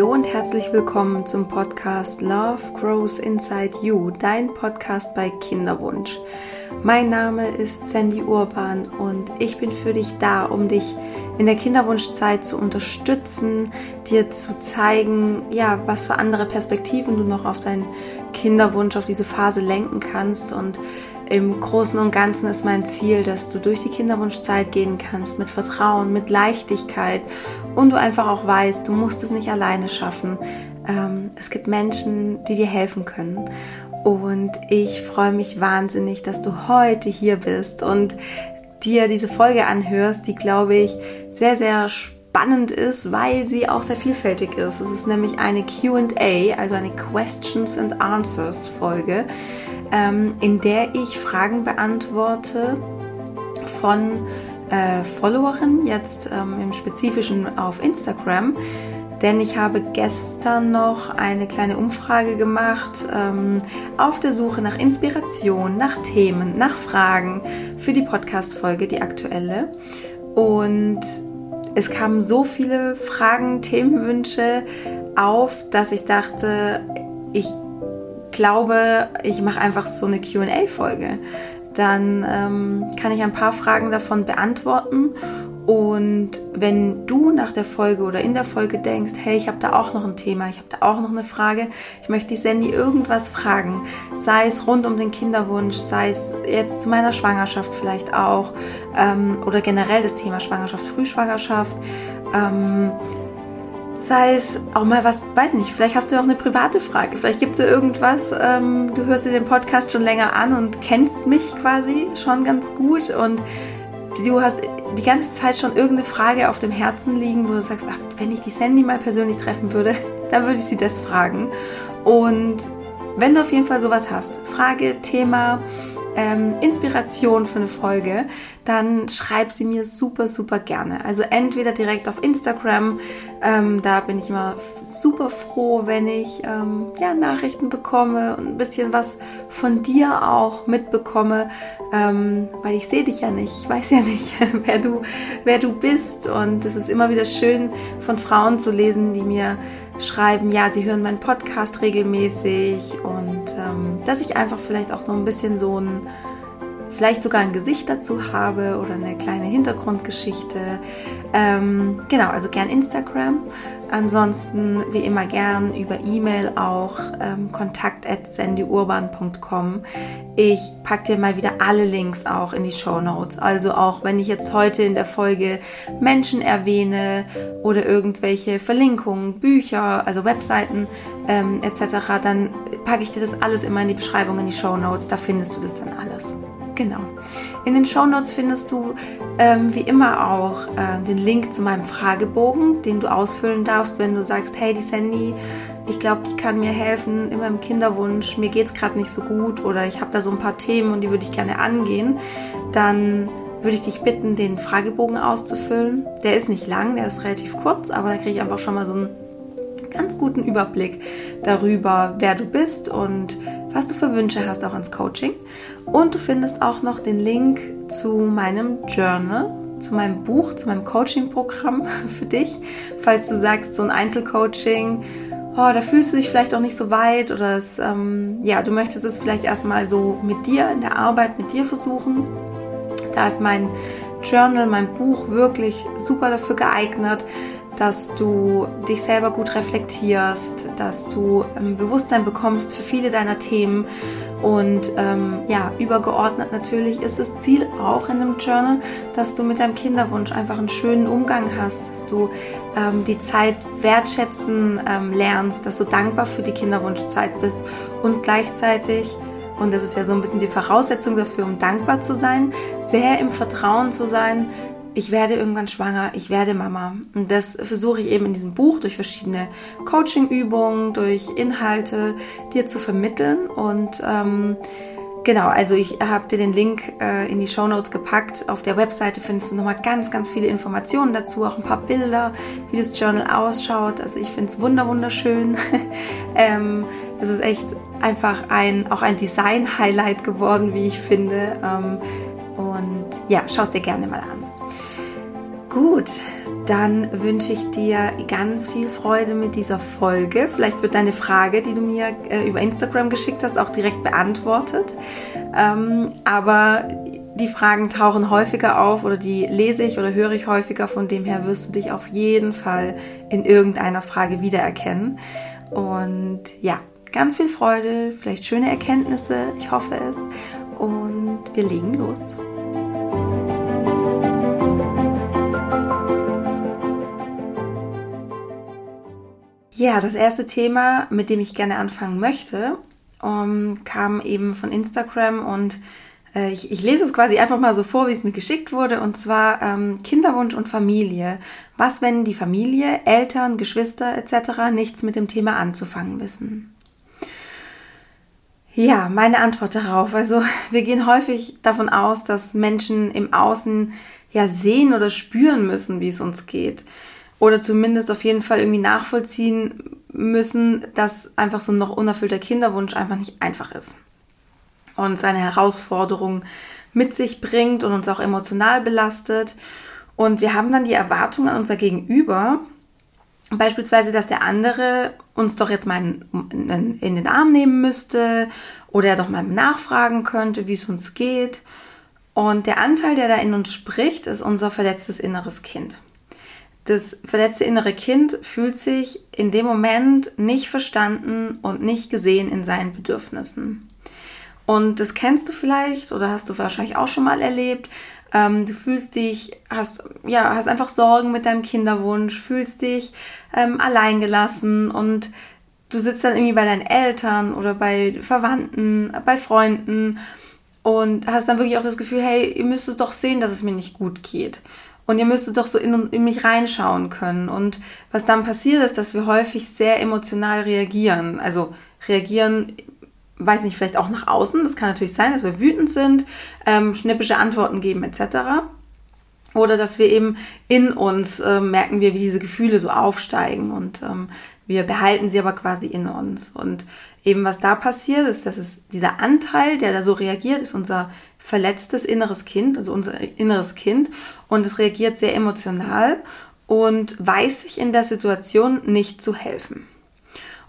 Hallo und herzlich willkommen zum Podcast Love Grows Inside You, dein Podcast bei Kinderwunsch. Mein Name ist Sandy Urban und ich bin für dich da, um dich in der Kinderwunschzeit zu unterstützen, dir zu zeigen, ja, was für andere Perspektiven du noch auf deinen Kinderwunsch, auf diese Phase lenken kannst und im Großen und Ganzen ist mein Ziel, dass du durch die Kinderwunschzeit gehen kannst mit Vertrauen, mit Leichtigkeit und du einfach auch weißt, du musst es nicht alleine schaffen. Ähm, es gibt Menschen, die dir helfen können. Und ich freue mich wahnsinnig, dass du heute hier bist und dir diese Folge anhörst, die, glaube ich, sehr, sehr spannend ist, weil sie auch sehr vielfältig ist. Es ist nämlich eine QA, also eine Questions and Answers Folge ähm, in der ich Fragen beantworte von äh, Followerinnen, jetzt ähm, im Spezifischen auf Instagram. Denn ich habe gestern noch eine kleine Umfrage gemacht ähm, auf der Suche nach Inspiration, nach Themen, nach Fragen für die Podcast-Folge, die aktuelle. Und es kamen so viele Fragen, Themenwünsche auf, dass ich dachte, ich glaube, ich mache einfach so eine QA-Folge. Dann ähm, kann ich ein paar Fragen davon beantworten. Und wenn du nach der Folge oder in der Folge denkst, hey, ich habe da auch noch ein Thema, ich habe da auch noch eine Frage, ich möchte die Sandy irgendwas fragen, sei es rund um den Kinderwunsch, sei es jetzt zu meiner Schwangerschaft vielleicht auch ähm, oder generell das Thema Schwangerschaft, Frühschwangerschaft, ähm, sei es auch mal was, weiß nicht, vielleicht hast du ja auch eine private Frage, vielleicht gibt es ja irgendwas, ähm, du hörst dir den Podcast schon länger an und kennst mich quasi schon ganz gut und du hast die ganze Zeit schon irgendeine Frage auf dem Herzen liegen, wo du sagst, ach, wenn ich die Sandy mal persönlich treffen würde, dann würde ich sie das fragen. Und wenn du auf jeden Fall sowas hast, Frage, Thema, ähm, Inspiration für eine Folge, dann schreib sie mir super, super gerne. Also entweder direkt auf Instagram, ähm, da bin ich immer super froh, wenn ich ähm, ja, Nachrichten bekomme und ein bisschen was von dir auch mitbekomme, ähm, weil ich sehe dich ja nicht, ich weiß ja nicht, wer du, wer du bist und es ist immer wieder schön von Frauen zu lesen, die mir schreiben, ja, sie hören meinen Podcast regelmäßig und ähm, dass ich einfach vielleicht auch so ein bisschen so ein vielleicht sogar ein Gesicht dazu habe oder eine kleine Hintergrundgeschichte. Ähm, genau, also gern Instagram. Ansonsten wie immer gern über E-Mail auch ähm, kontakt at sandyurban.com. Ich packe dir mal wieder alle Links auch in die Show Notes. Also auch wenn ich jetzt heute in der Folge Menschen erwähne oder irgendwelche Verlinkungen, Bücher, also Webseiten ähm, etc., dann packe ich dir das alles immer in die Beschreibung in die Show Notes. Da findest du das dann alles. Genau. In den Show Notes findest du ähm, wie immer auch äh, den Link zu meinem Fragebogen, den du ausfüllen darfst, wenn du sagst, hey, die Sandy, ich glaube, die kann mir helfen in meinem Kinderwunsch, mir geht es gerade nicht so gut oder ich habe da so ein paar Themen und die würde ich gerne angehen. Dann würde ich dich bitten, den Fragebogen auszufüllen. Der ist nicht lang, der ist relativ kurz, aber da kriege ich einfach schon mal so einen ganz guten Überblick darüber, wer du bist und was du für Wünsche hast auch ans Coaching. Und du findest auch noch den Link zu meinem Journal, zu meinem Buch, zu meinem Coaching-Programm für dich. Falls du sagst, so ein Einzelcoaching, oh, da fühlst du dich vielleicht auch nicht so weit oder es, ähm, ja, du möchtest es vielleicht erstmal so mit dir in der Arbeit mit dir versuchen. Da ist mein Journal, mein Buch wirklich super dafür geeignet, dass du dich selber gut reflektierst, dass du ähm, Bewusstsein bekommst für viele deiner Themen und ähm, ja, übergeordnet natürlich ist das Ziel auch in einem Journal, dass du mit deinem Kinderwunsch einfach einen schönen Umgang hast, dass du ähm, die Zeit wertschätzen ähm, lernst, dass du dankbar für die Kinderwunschzeit bist und gleichzeitig und das ist ja so ein bisschen die Voraussetzung dafür, um dankbar zu sein, sehr im Vertrauen zu sein, ich werde irgendwann schwanger, ich werde Mama. Und das versuche ich eben in diesem Buch durch verschiedene Coaching-Übungen, durch Inhalte dir zu vermitteln. Und ähm, genau, also ich habe dir den Link äh, in die Show Notes gepackt. Auf der Webseite findest du nochmal ganz, ganz viele Informationen dazu, auch ein paar Bilder, wie das Journal ausschaut. Also ich finde es wunder wunderschön. ähm, es ist echt einfach ein, auch ein Design-Highlight geworden, wie ich finde. Ähm, und ja, schau es dir gerne mal an. Gut, dann wünsche ich dir ganz viel Freude mit dieser Folge. Vielleicht wird deine Frage, die du mir äh, über Instagram geschickt hast, auch direkt beantwortet. Ähm, aber die Fragen tauchen häufiger auf oder die lese ich oder höre ich häufiger. Von dem her wirst du dich auf jeden Fall in irgendeiner Frage wiedererkennen. Und ja, ganz viel Freude, vielleicht schöne Erkenntnisse, ich hoffe es. Und wir legen los. Ja, das erste Thema, mit dem ich gerne anfangen möchte, um, ähm, kam eben von Instagram und äh, ich, ich, lese es quasi einfach mal so vor, wie es mir geschickt wurde, und zwar ähm, Kinderwunsch und Familie. Was, wenn die Familie, Eltern, Geschwister etc. nichts mit dem Thema anzufangen wissen? Ja, meine Antwort darauf. Also wir gehen häufig davon aus, dass Menschen im Außen ja sehen oder spüren müssen, wie es uns geht oder zumindest auf jeden Fall irgendwie nachvollziehen müssen, dass einfach so ein noch unerfüllter Kinderwunsch einfach nicht einfach ist und seine Herausforderungen mit sich bringt und uns auch emotional belastet. Und wir haben dann die Erwartung an unser Gegenüber, beispielsweise, dass der andere uns doch jetzt mal in, in den Arm nehmen müsste oder er doch mal nachfragen könnte, wie es uns geht. Und der Anteil, der da in uns spricht, ist unser verletztes inneres Kind das verletzte innere Kind fühlt sich in dem Moment nicht verstanden und nicht gesehen in seinen Bedürfnissen. Und das kennst du vielleicht oder hast du wahrscheinlich auch schon mal erlebt. Ähm, du fühlst dich, hast, ja, hast einfach Sorgen mit deinem Kinderwunsch, fühlst dich ähm, alleingelassen und du sitzt dann irgendwie bei deinen Eltern oder bei Verwandten, bei Freunden und hast dann wirklich auch das Gefühl, hey, ihr müsst es doch sehen, dass es mir nicht gut geht. Und ihr müsstet doch so in, in mich reinschauen können. Und was dann passiert ist, dass wir häufig sehr emotional reagieren. Also reagieren, weiß nicht, vielleicht auch nach außen. Das kann natürlich sein, dass wir wütend sind, ähm, schnippische Antworten geben etc. Oder dass wir eben in uns äh, merken wir, wie diese Gefühle so aufsteigen und ähm, wir behalten sie aber quasi in uns. Und eben was da passiert ist, dass es dieser Anteil, der da so reagiert, ist unser verletztes inneres Kind, also unser inneres Kind. Und es reagiert sehr emotional und weiß sich in der Situation nicht zu helfen.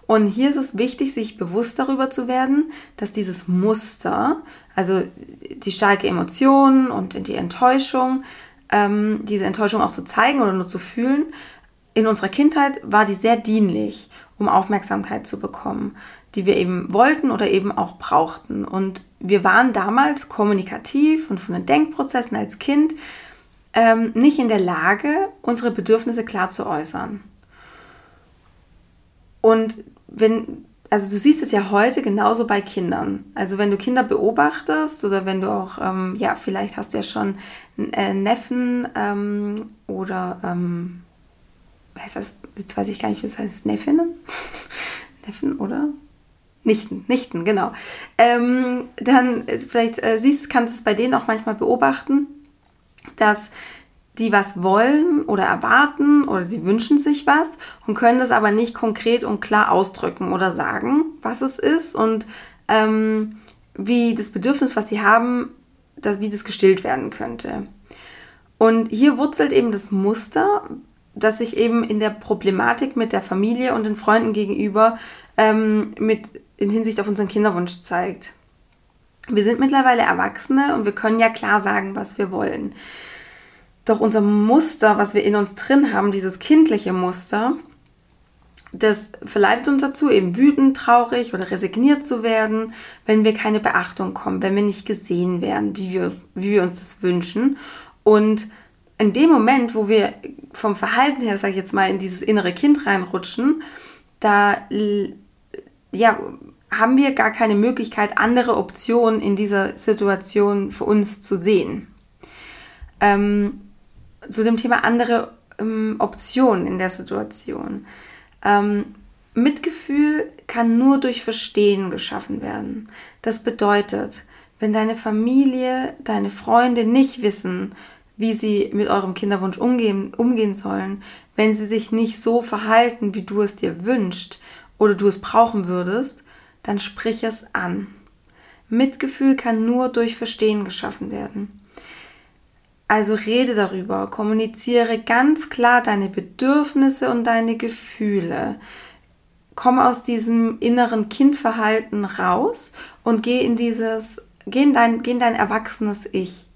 Und hier ist es wichtig, sich bewusst darüber zu werden, dass dieses Muster, also die starke Emotion und die Enttäuschung, ähm, diese Enttäuschung auch zu zeigen oder nur zu fühlen, in unserer Kindheit war die sehr dienlich, um Aufmerksamkeit zu bekommen, die wir eben wollten oder eben auch brauchten. Und wir waren damals kommunikativ und von den Denkprozessen als Kind ähm, nicht in der Lage, unsere Bedürfnisse klar zu äußern. Und wenn, also du siehst es ja heute genauso bei Kindern. Also wenn du Kinder beobachtest oder wenn du auch, ähm, ja, vielleicht hast du ja schon äh, Neffen ähm, oder ähm, heißt das, jetzt weiß ich gar nicht, wie es heißt, Neffinnen? Neffen, oder? Nichten, Nichten, genau. Ähm, dann äh, vielleicht äh, siehst, kannst du es bei denen auch manchmal beobachten, dass die was wollen oder erwarten oder sie wünschen sich was und können das aber nicht konkret und klar ausdrücken oder sagen, was es ist und ähm, wie das Bedürfnis, was sie haben, dass, wie das gestillt werden könnte. Und hier wurzelt eben das Muster, das sich eben in der Problematik mit der Familie und den Freunden gegenüber ähm, mit in Hinsicht auf unseren Kinderwunsch zeigt. Wir sind mittlerweile Erwachsene und wir können ja klar sagen, was wir wollen. Doch unser Muster, was wir in uns drin haben, dieses kindliche Muster, das verleitet uns dazu, eben wütend, traurig oder resigniert zu werden, wenn wir keine Beachtung kommen, wenn wir nicht gesehen werden, wie wir, wie wir uns das wünschen. Und in dem Moment, wo wir vom Verhalten her, sage ich jetzt mal, in dieses innere Kind reinrutschen, da ja, haben wir gar keine Möglichkeit, andere Optionen in dieser Situation für uns zu sehen. Ähm, zu dem Thema andere ähm, Optionen in der Situation. Ähm, Mitgefühl kann nur durch Verstehen geschaffen werden. Das bedeutet, wenn deine Familie, deine Freunde nicht wissen, wie sie mit eurem Kinderwunsch umgehen, umgehen sollen, wenn sie sich nicht so verhalten, wie du es dir wünschst oder du es brauchen würdest, dann sprich es an. Mitgefühl kann nur durch Verstehen geschaffen werden. Also rede darüber, kommuniziere ganz klar deine Bedürfnisse und deine Gefühle. Komm aus diesem inneren Kindverhalten raus und geh in dieses, geh in dein, geh in dein erwachsenes Ich.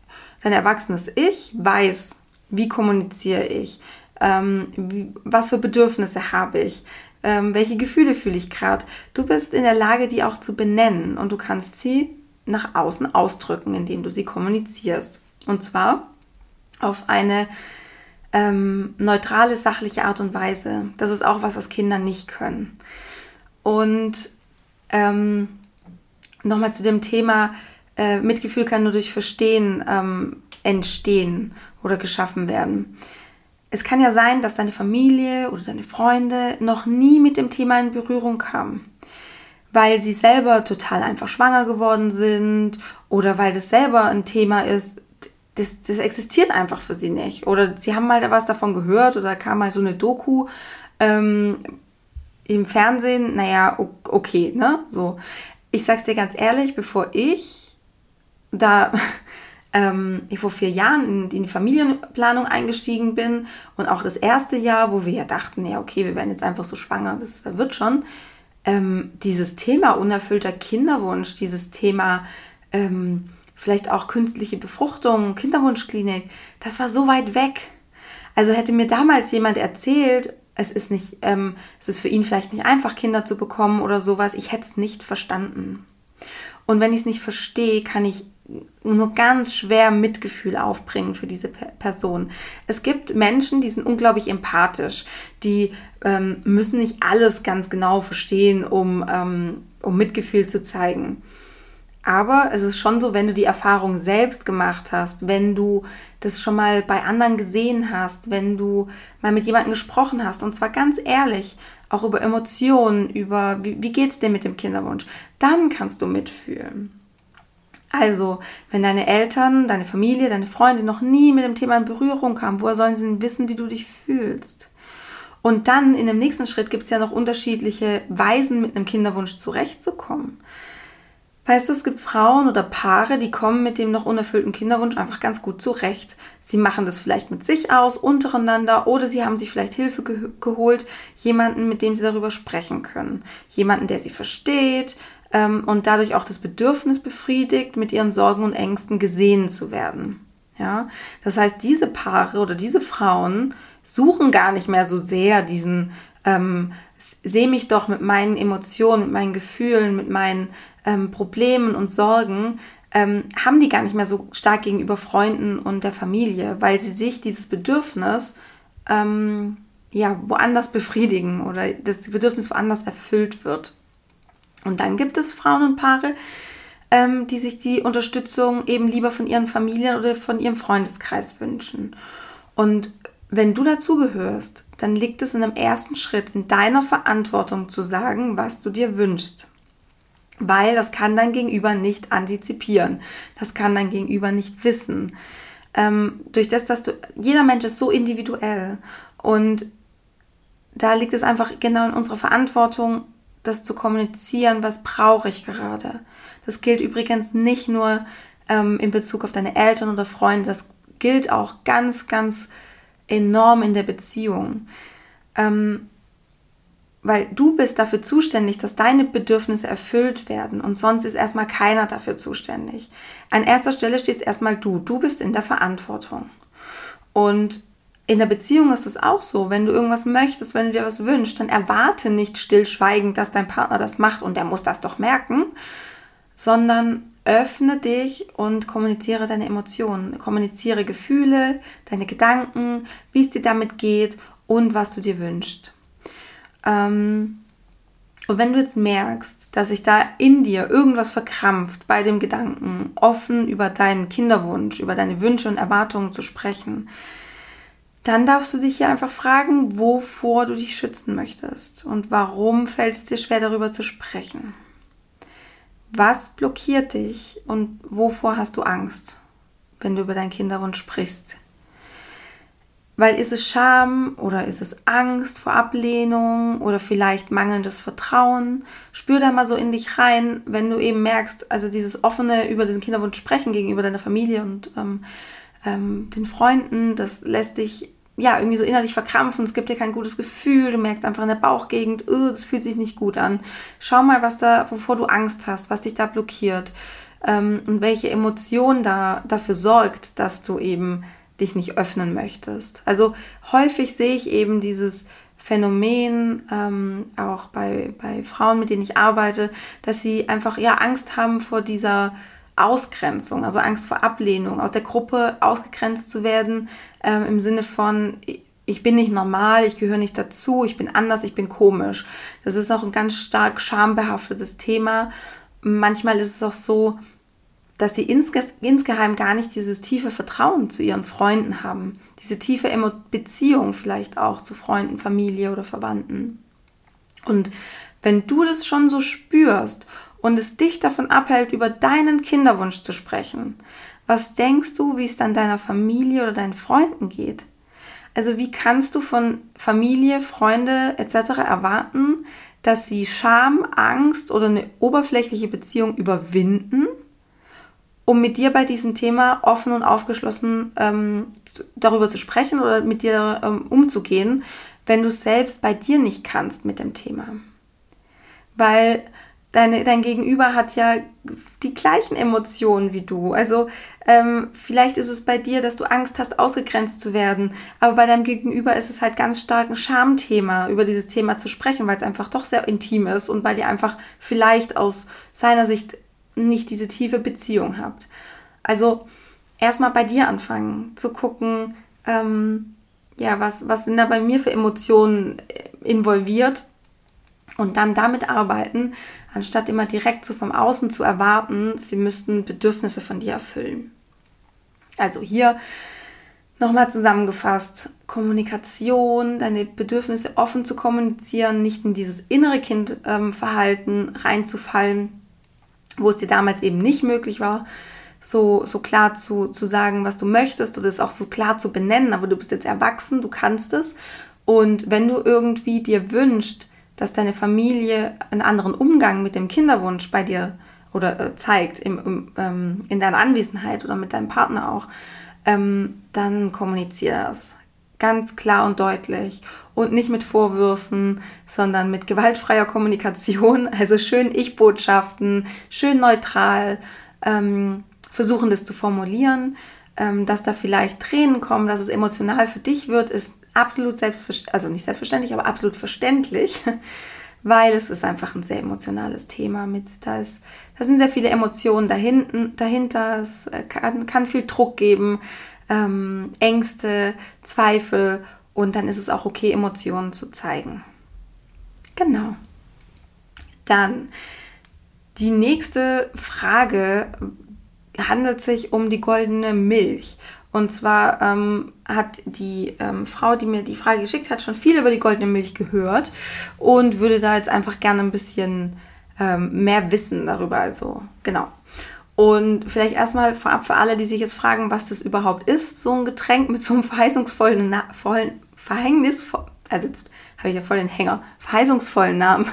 Dein erwachsenes Ich weiß, wie kommuniziere ich, ähm, wie, was für Bedürfnisse habe ich, ähm, welche Gefühle fühle ich gerade. Du bist in der Lage, die auch zu benennen und du kannst sie nach außen ausdrücken, indem du sie kommunizierst. Und zwar auf eine ähm, neutrale, sachliche Art und Weise. Das ist auch was, was Kinder nicht können. Und ähm, nochmal zu dem Thema, äh, Mitgefühl kann nur durch Verstehen ähm, entstehen oder geschaffen werden. Es kann ja sein, dass deine Familie oder deine Freunde noch nie mit dem Thema in Berührung kamen, weil sie selber total einfach schwanger geworden sind oder weil das selber ein Thema ist, das, das existiert einfach für sie nicht. Oder sie haben mal was davon gehört oder kam mal so eine Doku ähm, im Fernsehen. Naja, okay, ne? So. Ich sag's dir ganz ehrlich, bevor ich da ähm, ich vor vier Jahren in, die Familienplanung eingestiegen bin und auch das erste Jahr, wo wir ja dachten, ja, okay, wir werden jetzt einfach so schwanger, das wird schon. Ähm, dieses Thema unerfüllter Kinderwunsch, dieses Thema ähm, vielleicht auch künstliche Befruchtung, Kinderwunschklinik, das war so weit weg. Also hätte mir damals jemand erzählt, es ist nicht, ähm, es ist für ihn vielleicht nicht einfach, Kinder zu bekommen oder sowas, ich hätte es nicht verstanden. Und wenn ich es nicht verstehe, kann ich nur ganz schwer Mitgefühl aufbringen für diese Person. Es gibt Menschen, die sind unglaublich empathisch, die ähm, müssen nicht alles ganz genau verstehen, um, ähm, um Mitgefühl zu zeigen. Aber es ist schon so, wenn du die Erfahrung selbst gemacht hast, wenn du das schon mal bei anderen gesehen hast, wenn du mal mit jemandem gesprochen hast, und zwar ganz ehrlich, auch über Emotionen, über wie, wie geht es dir mit dem Kinderwunsch, dann kannst du mitfühlen. Also, wenn deine Eltern, deine Familie, deine Freunde noch nie mit dem Thema in Berührung kamen, woher sollen sie denn wissen, wie du dich fühlst? Und dann in dem nächsten Schritt gibt es ja noch unterschiedliche Weisen, mit einem Kinderwunsch zurechtzukommen. Weißt du, es gibt Frauen oder Paare, die kommen mit dem noch unerfüllten Kinderwunsch einfach ganz gut zurecht. Sie machen das vielleicht mit sich aus, untereinander, oder sie haben sich vielleicht Hilfe ge geholt, jemanden, mit dem sie darüber sprechen können. Jemanden, der sie versteht ähm, und dadurch auch das Bedürfnis befriedigt, mit ihren Sorgen und Ängsten gesehen zu werden. Ja, das heißt, diese Paare oder diese Frauen suchen gar nicht mehr so sehr diesen ähm, sehe mich doch mit meinen Emotionen, mit meinen Gefühlen, mit meinen ähm, Problemen und Sorgen, ähm, haben die gar nicht mehr so stark gegenüber Freunden und der Familie, weil sie sich dieses Bedürfnis ähm, ja woanders befriedigen oder das Bedürfnis woanders erfüllt wird. Und dann gibt es Frauen und Paare, ähm, die sich die Unterstützung eben lieber von ihren Familien oder von ihrem Freundeskreis wünschen. Und wenn du dazugehörst, dann liegt es in dem ersten Schritt in deiner Verantwortung zu sagen, was du dir wünschst. Weil das kann dein Gegenüber nicht antizipieren. Das kann dein Gegenüber nicht wissen. Ähm, durch das, dass du, jeder Mensch ist so individuell. Und da liegt es einfach genau in unserer Verantwortung, das zu kommunizieren, was brauche ich gerade. Das gilt übrigens nicht nur ähm, in Bezug auf deine Eltern oder Freunde, das gilt auch ganz, ganz enorm in der Beziehung. Ähm, weil du bist dafür zuständig, dass deine Bedürfnisse erfüllt werden und sonst ist erstmal keiner dafür zuständig. An erster Stelle stehst erstmal du. Du bist in der Verantwortung. Und in der Beziehung ist es auch so, wenn du irgendwas möchtest, wenn du dir was wünschst, dann erwarte nicht stillschweigend, dass dein Partner das macht und der muss das doch merken, sondern öffne dich und kommuniziere deine Emotionen, kommuniziere Gefühle, deine Gedanken, wie es dir damit geht und was du dir wünschst. Ähm, und wenn du jetzt merkst, dass sich da in dir irgendwas verkrampft bei dem Gedanken, offen über deinen Kinderwunsch, über deine Wünsche und Erwartungen zu sprechen, dann darfst du dich hier einfach fragen, wovor du dich schützen möchtest und warum fällt es dir schwer darüber zu sprechen. Was blockiert dich und wovor hast du Angst, wenn du über deinen Kinderwunsch sprichst? Weil ist es Scham oder ist es Angst vor Ablehnung oder vielleicht mangelndes Vertrauen? Spür da mal so in dich rein, wenn du eben merkst, also dieses offene über den Kinderwunsch sprechen gegenüber deiner Familie und ähm, ähm, den Freunden, das lässt dich ja irgendwie so innerlich verkrampfen, es gibt dir kein gutes Gefühl, du merkst einfach in der Bauchgegend, oh, das fühlt sich nicht gut an. Schau mal, was da, wovor du Angst hast, was dich da blockiert ähm, und welche Emotion da dafür sorgt, dass du eben dich nicht öffnen möchtest. Also häufig sehe ich eben dieses Phänomen, ähm, auch bei, bei Frauen, mit denen ich arbeite, dass sie einfach ja Angst haben vor dieser Ausgrenzung, also Angst vor Ablehnung, aus der Gruppe ausgegrenzt zu werden, ähm, im Sinne von, ich bin nicht normal, ich gehöre nicht dazu, ich bin anders, ich bin komisch. Das ist auch ein ganz stark schambehaftetes Thema. Manchmal ist es auch so, dass sie insge insgeheim gar nicht dieses tiefe Vertrauen zu ihren Freunden haben, diese tiefe Emo Beziehung vielleicht auch zu Freunden, Familie oder Verwandten. Und wenn du das schon so spürst und es dich davon abhält, über deinen Kinderwunsch zu sprechen, was denkst du, wie es dann deiner Familie oder deinen Freunden geht? Also wie kannst du von Familie, Freunde etc. erwarten, dass sie Scham, Angst oder eine oberflächliche Beziehung überwinden um mit dir bei diesem Thema offen und aufgeschlossen ähm, darüber zu sprechen oder mit dir ähm, umzugehen, wenn du selbst bei dir nicht kannst mit dem Thema. Weil deine, dein Gegenüber hat ja die gleichen Emotionen wie du. Also ähm, vielleicht ist es bei dir, dass du Angst hast, ausgegrenzt zu werden, aber bei deinem Gegenüber ist es halt ganz stark ein Schamthema, über dieses Thema zu sprechen, weil es einfach doch sehr intim ist und weil ihr einfach vielleicht aus seiner Sicht nicht diese tiefe Beziehung habt. Also erstmal bei dir anfangen zu gucken, ähm, ja, was, was sind da bei mir für Emotionen involviert und dann damit arbeiten, anstatt immer direkt so vom Außen zu erwarten, sie müssten Bedürfnisse von dir erfüllen. Also hier nochmal zusammengefasst, Kommunikation, deine Bedürfnisse offen zu kommunizieren, nicht in dieses innere Kindverhalten ähm, reinzufallen, wo es dir damals eben nicht möglich war, so, so klar zu, zu sagen, was du möchtest oder es auch so klar zu benennen, aber du bist jetzt erwachsen, du kannst es. Und wenn du irgendwie dir wünschst, dass deine Familie einen anderen Umgang mit dem Kinderwunsch bei dir oder äh, zeigt im, im, ähm, in deiner Anwesenheit oder mit deinem Partner auch, ähm, dann kommuniziere das ganz klar und deutlich und nicht mit Vorwürfen, sondern mit gewaltfreier Kommunikation, also schön Ich-Botschaften, schön neutral ähm, versuchen das zu formulieren, ähm, dass da vielleicht Tränen kommen, dass es emotional für dich wird, ist absolut selbstverständlich, also nicht selbstverständlich, aber absolut verständlich, weil es ist einfach ein sehr emotionales Thema mit, da ist, da sind sehr viele Emotionen dahinten, dahinter, es äh, kann, kann viel Druck geben, ähm, Ängste, Zweifel und dann ist es auch okay, Emotionen zu zeigen. Genau. Dann die nächste Frage handelt sich um die goldene Milch. Und zwar ähm, hat die ähm, Frau, die mir die Frage geschickt hat, schon viel über die goldene Milch gehört und würde da jetzt einfach gerne ein bisschen ähm, mehr wissen darüber. Also genau. Und vielleicht erstmal vorab für alle, die sich jetzt fragen, was das überhaupt ist, so ein Getränk mit so einem verheißungsvollen, Na vollen, verhängnisvoll, also jetzt habe ich ja voll den Hänger, verheißungsvollen Namen,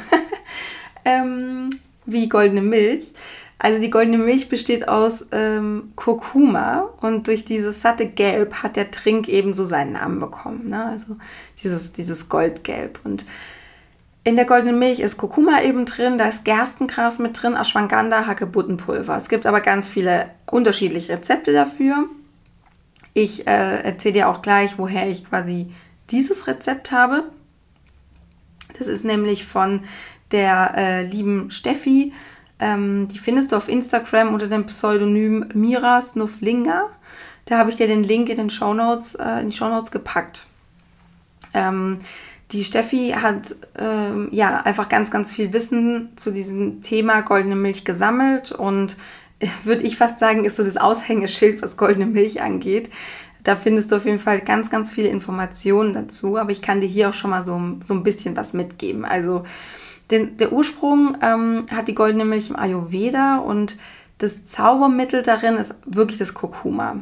ähm, wie goldene Milch. Also die goldene Milch besteht aus ähm, Kurkuma und durch dieses satte Gelb hat der Trink eben so seinen Namen bekommen. Ne? Also dieses, dieses Goldgelb. Und in der goldenen Milch ist Kurkuma eben drin, da ist Gerstengras mit drin, Ashwagandha, Hagebuttenpulver. Es gibt aber ganz viele unterschiedliche Rezepte dafür. Ich äh, erzähle dir auch gleich, woher ich quasi dieses Rezept habe. Das ist nämlich von der äh, lieben Steffi. Ähm, die findest du auf Instagram unter dem Pseudonym Mira Snuflinga. Da habe ich dir den Link in den Shownotes, äh, in die Shownotes gepackt. Ähm, die Steffi hat ähm, ja einfach ganz, ganz viel Wissen zu diesem Thema goldene Milch gesammelt und äh, würde ich fast sagen, ist so das Aushängeschild, was goldene Milch angeht. Da findest du auf jeden Fall ganz, ganz viele Informationen dazu, aber ich kann dir hier auch schon mal so, so ein bisschen was mitgeben. Also den, der Ursprung ähm, hat die goldene Milch im Ayurveda und das Zaubermittel darin ist wirklich das Kurkuma,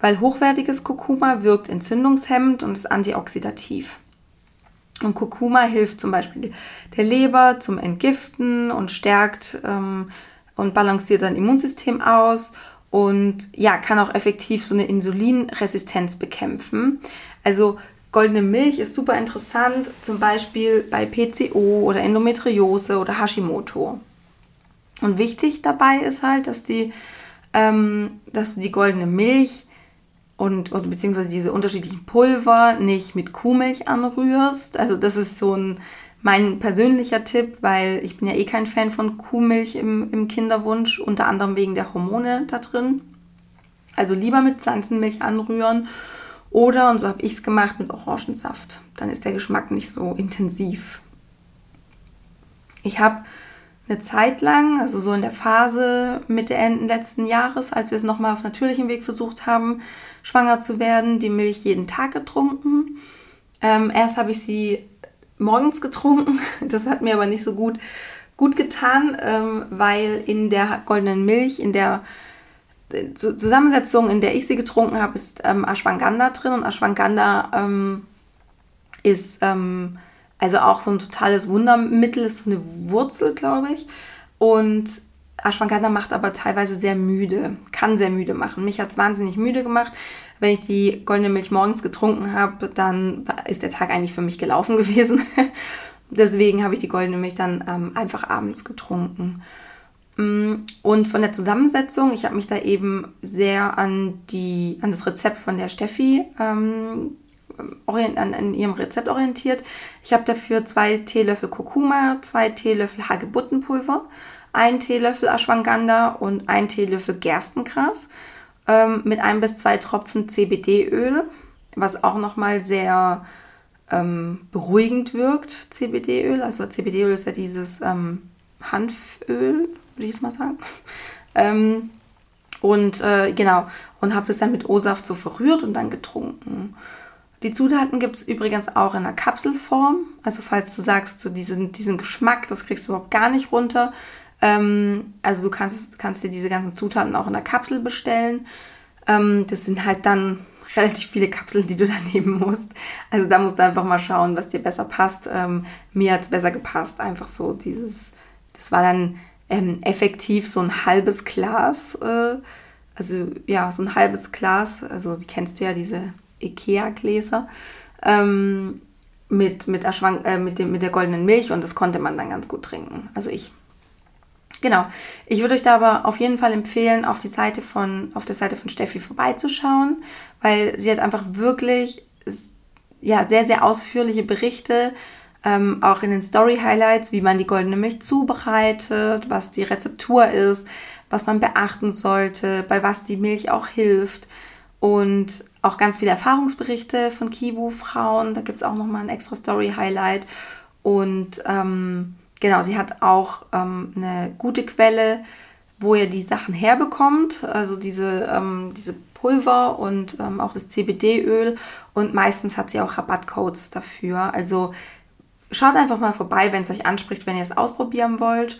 weil hochwertiges Kurkuma wirkt entzündungshemmend und ist antioxidativ. Und Kurkuma hilft zum Beispiel der Leber zum Entgiften und stärkt ähm, und balanciert dein Immunsystem aus. und ja, kann auch effektiv so eine Insulinresistenz bekämpfen. Also goldene Milch ist super interessant, zum Beispiel bei PCO oder Endometriose oder Hashimoto. Und wichtig dabei ist halt, dass die, ähm, dass du die goldene Milch und, und beziehungsweise diese unterschiedlichen Pulver nicht mit Kuhmilch anrührst. Also das ist so ein mein persönlicher Tipp, weil ich bin ja eh kein Fan von Kuhmilch im, im Kinderwunsch, unter anderem wegen der Hormone da drin. Also lieber mit Pflanzenmilch anrühren oder, und so habe ich es gemacht, mit Orangensaft. Dann ist der Geschmack nicht so intensiv. Ich habe eine Zeit lang, also so in der Phase Mitte Ende letzten Jahres, als wir es nochmal auf natürlichem Weg versucht haben, schwanger zu werden, die Milch jeden Tag getrunken. Ähm, erst habe ich sie morgens getrunken. Das hat mir aber nicht so gut, gut getan, ähm, weil in der goldenen Milch, in der Zusammensetzung, in der ich sie getrunken habe, ist ähm, Ashwagandha drin und Ashwagandha ähm, ist ähm, also auch so ein totales Wundermittel, ist so eine Wurzel, glaube ich. Und Ashwagandha macht aber teilweise sehr müde, kann sehr müde machen. Mich hat es wahnsinnig müde gemacht. Wenn ich die goldene Milch morgens getrunken habe, dann ist der Tag eigentlich für mich gelaufen gewesen. Deswegen habe ich die goldene Milch dann ähm, einfach abends getrunken. Mm, und von der Zusammensetzung, ich habe mich da eben sehr an, die, an das Rezept von der Steffi ähm, orient, an, an, ihrem Rezept orientiert. Ich habe dafür zwei Teelöffel Kurkuma, zwei Teelöffel Hagebuttenpulver, ein Teelöffel Ashwagandha und ein Teelöffel Gerstengras ähm, mit ein bis zwei Tropfen CBD-Öl, was auch nochmal sehr ähm, beruhigend wirkt, CBD-Öl. Also CBD-Öl ist ja dieses ähm, Hanföl, würde ich jetzt mal sagen. Ähm, und äh, genau, und habe das dann mit O-Saft so verrührt und dann getrunken. Die Zutaten gibt es übrigens auch in einer Kapselform. Also falls du sagst, so diesen, diesen Geschmack, das kriegst du überhaupt gar nicht runter, ähm, also du kannst, kannst dir diese ganzen Zutaten auch in der Kapsel bestellen. Ähm, das sind halt dann relativ viele Kapseln, die du da nehmen musst. Also da musst du einfach mal schauen, was dir besser passt. Ähm, mir hat es besser gepasst. Einfach so dieses, das war dann ähm, effektiv so ein halbes Glas. Äh, also ja, so ein halbes Glas. Also die kennst du ja, diese Ikea-Gläser. Ähm, mit, mit, äh, mit, mit der goldenen Milch und das konnte man dann ganz gut trinken. Also ich. Genau. Ich würde euch da aber auf jeden Fall empfehlen, auf die Seite von, auf der Seite von Steffi vorbeizuschauen, weil sie hat einfach wirklich ja, sehr, sehr ausführliche Berichte, ähm, auch in den Story-Highlights, wie man die goldene Milch zubereitet, was die Rezeptur ist, was man beachten sollte, bei was die Milch auch hilft. Und auch ganz viele Erfahrungsberichte von Kibu-Frauen. Da gibt es auch nochmal ein extra Story-Highlight. Und ähm, genau, sie hat auch ähm, eine gute Quelle, wo ihr die Sachen herbekommt, also diese, ähm, diese Pulver und ähm, auch das CBD-Öl und meistens hat sie auch Rabattcodes dafür. Also schaut einfach mal vorbei, wenn es euch anspricht, wenn ihr es ausprobieren wollt.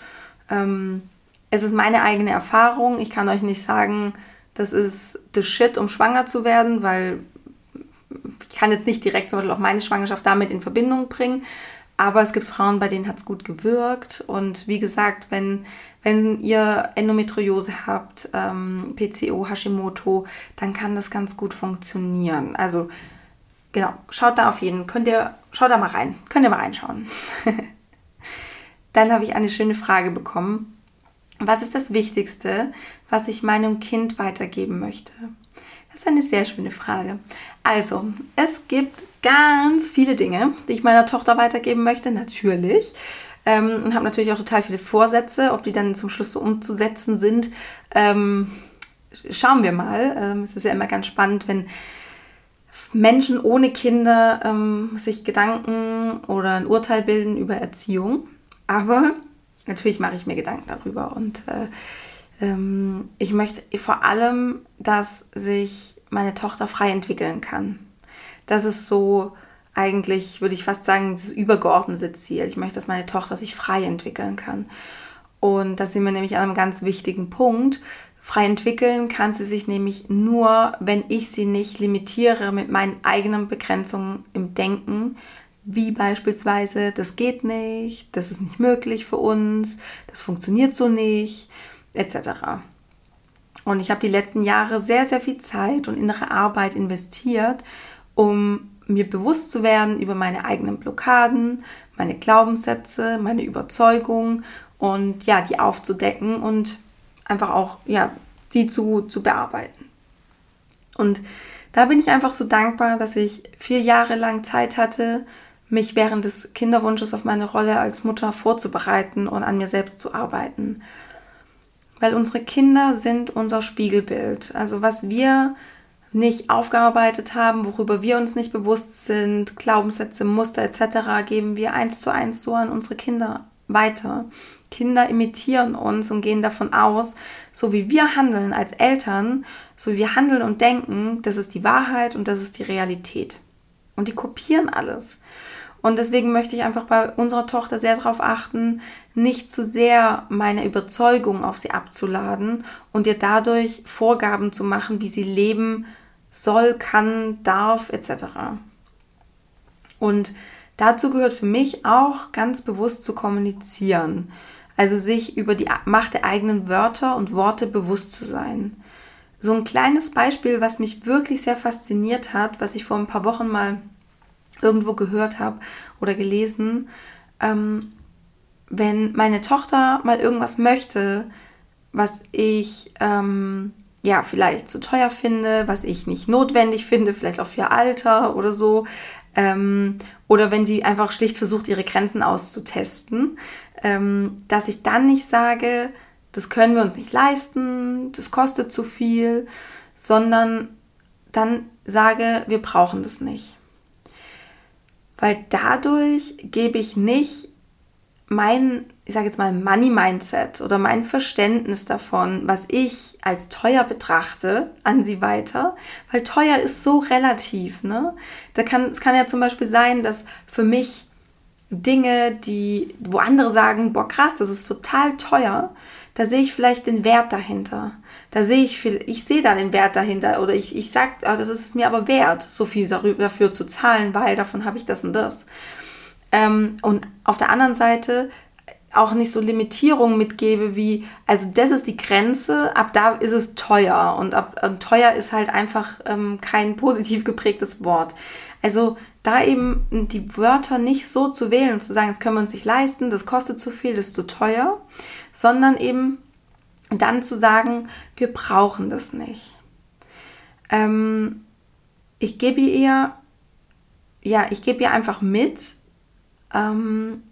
Ähm, es ist meine eigene Erfahrung. Ich kann euch nicht sagen, das ist the shit, um schwanger zu werden, weil ich kann jetzt nicht direkt zum Beispiel auch meine Schwangerschaft damit in Verbindung bringen. Aber es gibt Frauen, bei denen hat es gut gewirkt. Und wie gesagt, wenn, wenn ihr Endometriose habt, ähm, PCO, Hashimoto, dann kann das ganz gut funktionieren. Also genau, schaut da auf jeden, könnt ihr, schaut da mal rein, könnt ihr mal reinschauen. dann habe ich eine schöne Frage bekommen. Was ist das Wichtigste, was ich meinem Kind weitergeben möchte? Das ist eine sehr schöne Frage. Also, es gibt ganz viele Dinge, die ich meiner Tochter weitergeben möchte, natürlich. Ähm, und habe natürlich auch total viele Vorsätze. Ob die dann zum Schluss so umzusetzen sind, ähm, schauen wir mal. Ähm, es ist ja immer ganz spannend, wenn Menschen ohne Kinder ähm, sich Gedanken oder ein Urteil bilden über Erziehung. Aber natürlich mache ich mir Gedanken darüber und äh, ähm, ich möchte vor allem, dass sich meine Tochter frei entwickeln kann. Das ist so eigentlich, würde ich fast sagen, das übergeordnete Ziel. Ich möchte, dass meine Tochter sich frei entwickeln kann. Und da sind wir nämlich an einem ganz wichtigen Punkt. Frei entwickeln kann sie sich nämlich nur, wenn ich sie nicht limitiere mit meinen eigenen Begrenzungen im Denken, wie beispielsweise, das geht nicht, das ist nicht möglich für uns, das funktioniert so nicht, etc. Und ich habe die letzten Jahre sehr, sehr viel Zeit und innere Arbeit investiert, um mir bewusst zu werden über meine eigenen Blockaden, meine Glaubenssätze, meine Überzeugungen und ja, die aufzudecken und einfach auch, ja, die zu, zu bearbeiten. Und da bin ich einfach so dankbar, dass ich vier Jahre lang Zeit hatte, mich während des Kinderwunsches auf meine Rolle als Mutter vorzubereiten und an mir selbst zu arbeiten. Weil unsere Kinder sind unser Spiegelbild. Also was wir nicht aufgearbeitet haben, worüber wir uns nicht bewusst sind, Glaubenssätze, Muster etc., geben wir eins zu eins so an unsere Kinder weiter. Kinder imitieren uns und gehen davon aus, so wie wir handeln als Eltern, so wie wir handeln und denken, das ist die Wahrheit und das ist die Realität. Und die kopieren alles. Und deswegen möchte ich einfach bei unserer Tochter sehr darauf achten, nicht zu sehr meine Überzeugung auf sie abzuladen und ihr dadurch Vorgaben zu machen, wie sie leben soll, kann, darf, etc. Und dazu gehört für mich auch ganz bewusst zu kommunizieren. Also sich über die Macht der eigenen Wörter und Worte bewusst zu sein. So ein kleines Beispiel, was mich wirklich sehr fasziniert hat, was ich vor ein paar Wochen mal irgendwo gehört habe oder gelesen, ähm, wenn meine Tochter mal irgendwas möchte, was ich ähm, ja vielleicht zu teuer finde, was ich nicht notwendig finde, vielleicht auch für ihr Alter oder so, ähm, oder wenn sie einfach schlicht versucht, ihre Grenzen auszutesten, dass ich dann nicht sage, das können wir uns nicht leisten, das kostet zu viel, sondern dann sage, wir brauchen das nicht weil dadurch gebe ich nicht mein, ich sage jetzt mal, Money-Mindset oder mein Verständnis davon, was ich als teuer betrachte, an sie weiter, weil teuer ist so relativ. Ne? Da kann, es kann ja zum Beispiel sein, dass für mich Dinge, die, wo andere sagen, boah krass, das ist total teuer, da sehe ich vielleicht den Wert dahinter. Da sehe ich viel, ich sehe da den Wert dahinter oder ich, ich sage, ah, das ist es mir aber wert, so viel darüber, dafür zu zahlen, weil davon habe ich das und das. Ähm, und auf der anderen Seite auch nicht so Limitierungen mitgebe wie, also das ist die Grenze, ab da ist es teuer und ab und teuer ist halt einfach ähm, kein positiv geprägtes Wort. Also da eben die Wörter nicht so zu wählen und zu sagen, das können wir uns nicht leisten, das kostet zu viel, das ist zu teuer, sondern eben dann zu sagen, wir brauchen das nicht. Ähm, ich gebe ihr, ja, ich gebe ihr einfach mit, ähm,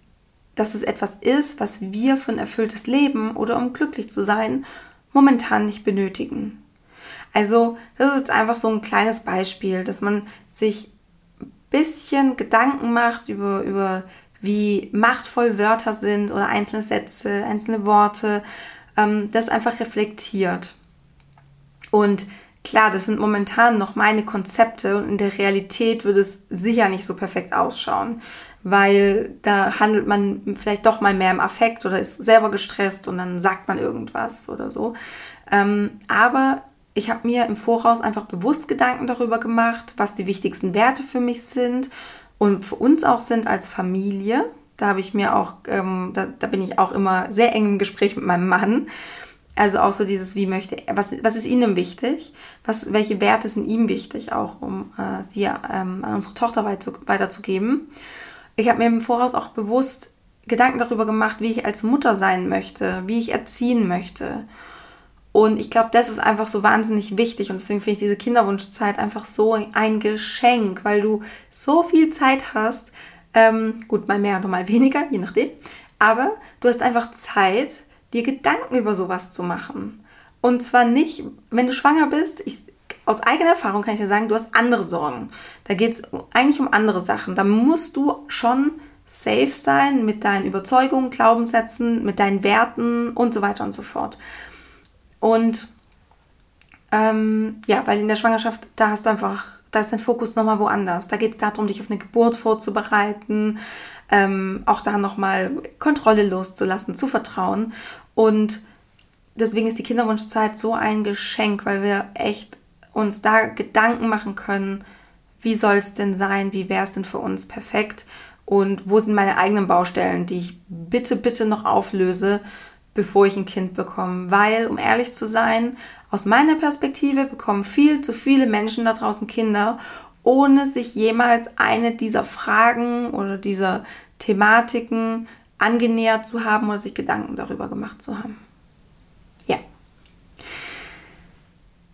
dass es etwas ist, was wir für ein erfülltes Leben oder um glücklich zu sein momentan nicht benötigen. Also, das ist jetzt einfach so ein kleines Beispiel, dass man sich bisschen Gedanken macht über, über wie machtvoll Wörter sind oder einzelne Sätze, einzelne Worte, ähm, das einfach reflektiert. Und klar, das sind momentan noch meine Konzepte und in der Realität würde es sicher nicht so perfekt ausschauen, weil da handelt man vielleicht doch mal mehr im Affekt oder ist selber gestresst und dann sagt man irgendwas oder so. Ähm, aber ich habe mir im Voraus einfach bewusst Gedanken darüber gemacht, was die wichtigsten Werte für mich sind und für uns auch sind als Familie. Da habe ich mir auch, ähm, da, da, bin ich auch immer sehr eng im Gespräch mit meinem Mann. Also auch so dieses, wie möchte, was, was ist Ihnen wichtig? Was, welche Werte sind ihm wichtig, auch um äh, sie ähm, an unsere Tochter weiterzugeben? Ich habe mir im Voraus auch bewusst Gedanken darüber gemacht, wie ich als Mutter sein möchte, wie ich erziehen möchte. Und ich glaube, das ist einfach so wahnsinnig wichtig. Und deswegen finde ich diese Kinderwunschzeit einfach so ein Geschenk, weil du so viel Zeit hast. Ähm, gut, mal mehr oder mal weniger, je nachdem. Aber du hast einfach Zeit, dir Gedanken über sowas zu machen. Und zwar nicht, wenn du schwanger bist, ich, aus eigener Erfahrung kann ich dir sagen, du hast andere Sorgen. Da geht es eigentlich um andere Sachen. Da musst du schon safe sein mit deinen Überzeugungen, Glaubenssätzen, mit deinen Werten und so weiter und so fort. Und ähm, ja, weil in der Schwangerschaft, da hast du einfach, da ist dein Fokus nochmal woanders. Da geht es darum, dich auf eine Geburt vorzubereiten, ähm, auch da nochmal Kontrolle loszulassen, zu vertrauen. Und deswegen ist die Kinderwunschzeit so ein Geschenk, weil wir echt uns da Gedanken machen können, wie soll es denn sein, wie wäre es denn für uns perfekt und wo sind meine eigenen Baustellen, die ich bitte, bitte noch auflöse, bevor ich ein Kind bekomme. Weil, um ehrlich zu sein, aus meiner Perspektive bekommen viel zu viele Menschen da draußen Kinder, ohne sich jemals eine dieser Fragen oder dieser Thematiken angenähert zu haben oder sich Gedanken darüber gemacht zu haben. Ja.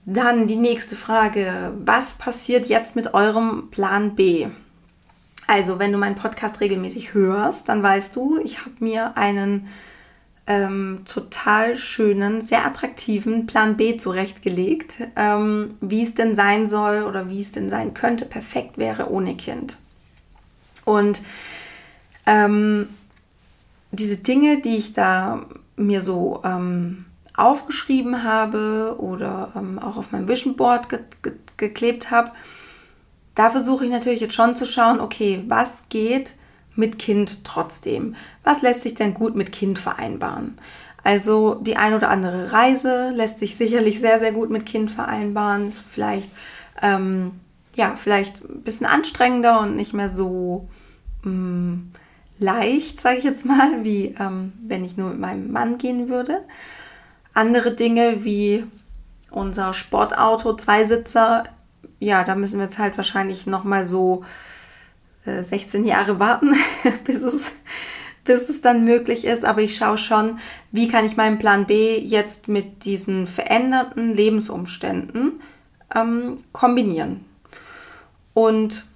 Dann die nächste Frage. Was passiert jetzt mit eurem Plan B? Also, wenn du meinen Podcast regelmäßig hörst, dann weißt du, ich habe mir einen ähm, total schönen, sehr attraktiven Plan B zurechtgelegt, ähm, wie es denn sein soll oder wie es denn sein könnte, perfekt wäre ohne Kind. Und ähm, diese Dinge, die ich da mir so ähm, aufgeschrieben habe oder ähm, auch auf meinem Vision Board ge ge geklebt habe, da versuche ich natürlich jetzt schon zu schauen, okay, was geht mit Kind trotzdem? Was lässt sich denn gut mit Kind vereinbaren? Also die ein oder andere Reise lässt sich sicherlich sehr, sehr gut mit Kind vereinbaren. Ist vielleicht, ähm, ja, vielleicht ein bisschen anstrengender und nicht mehr so mh, mm, leicht, sage ich jetzt mal, wie ähm, wenn ich nur mit meinem Mann gehen würde. Andere Dinge wie unser Sportauto, Zweisitzer, ja, da müssen wir jetzt halt wahrscheinlich nochmal so äh, 16 Jahre warten, bis es, bis es dann möglich ist. Aber ich schaue schon, wie kann ich meinen Plan B jetzt mit diesen veränderten Lebensumständen ähm, kombinieren. Und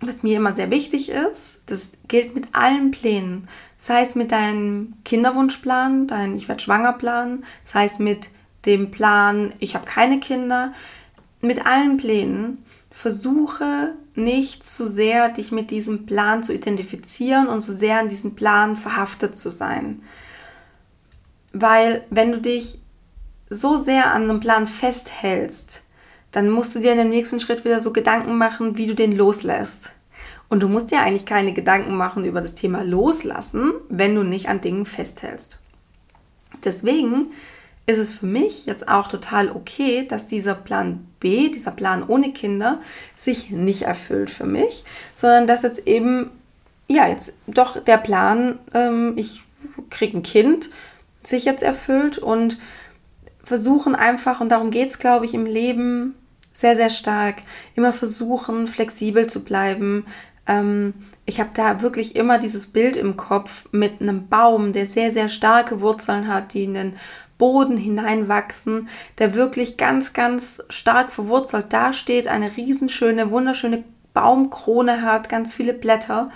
was mir immer sehr wichtig ist, das gilt mit allen Plänen, sei es mit deinem Kinderwunschplan, dein Ich werde schwanger Plan, sei es mit dem Plan, ich habe keine Kinder, mit allen Plänen versuche nicht zu sehr dich mit diesem Plan zu identifizieren und zu sehr an diesem Plan verhaftet zu sein. Weil wenn du dich so sehr an einem Plan festhältst, dann musst du dir in dem nächsten Schritt wieder so Gedanken machen, wie du den loslässt. Und du musst dir eigentlich keine Gedanken machen über das Thema Loslassen, wenn du nicht an Dingen festhältst. Deswegen ist es für mich jetzt auch total okay, dass dieser Plan B, dieser Plan ohne Kinder, sich nicht erfüllt für mich, sondern dass jetzt eben, ja, jetzt doch der Plan, ähm, ich kriege ein Kind, sich jetzt erfüllt und versuchen einfach, und darum geht es, glaube ich, im Leben sehr, sehr stark, immer versuchen, flexibel zu bleiben. Ähm, ich habe da wirklich immer dieses Bild im Kopf mit einem Baum, der sehr, sehr starke Wurzeln hat, die in den Boden hineinwachsen, der wirklich ganz, ganz stark verwurzelt dasteht, eine riesenschöne, wunderschöne Baumkrone hat, ganz viele Blätter.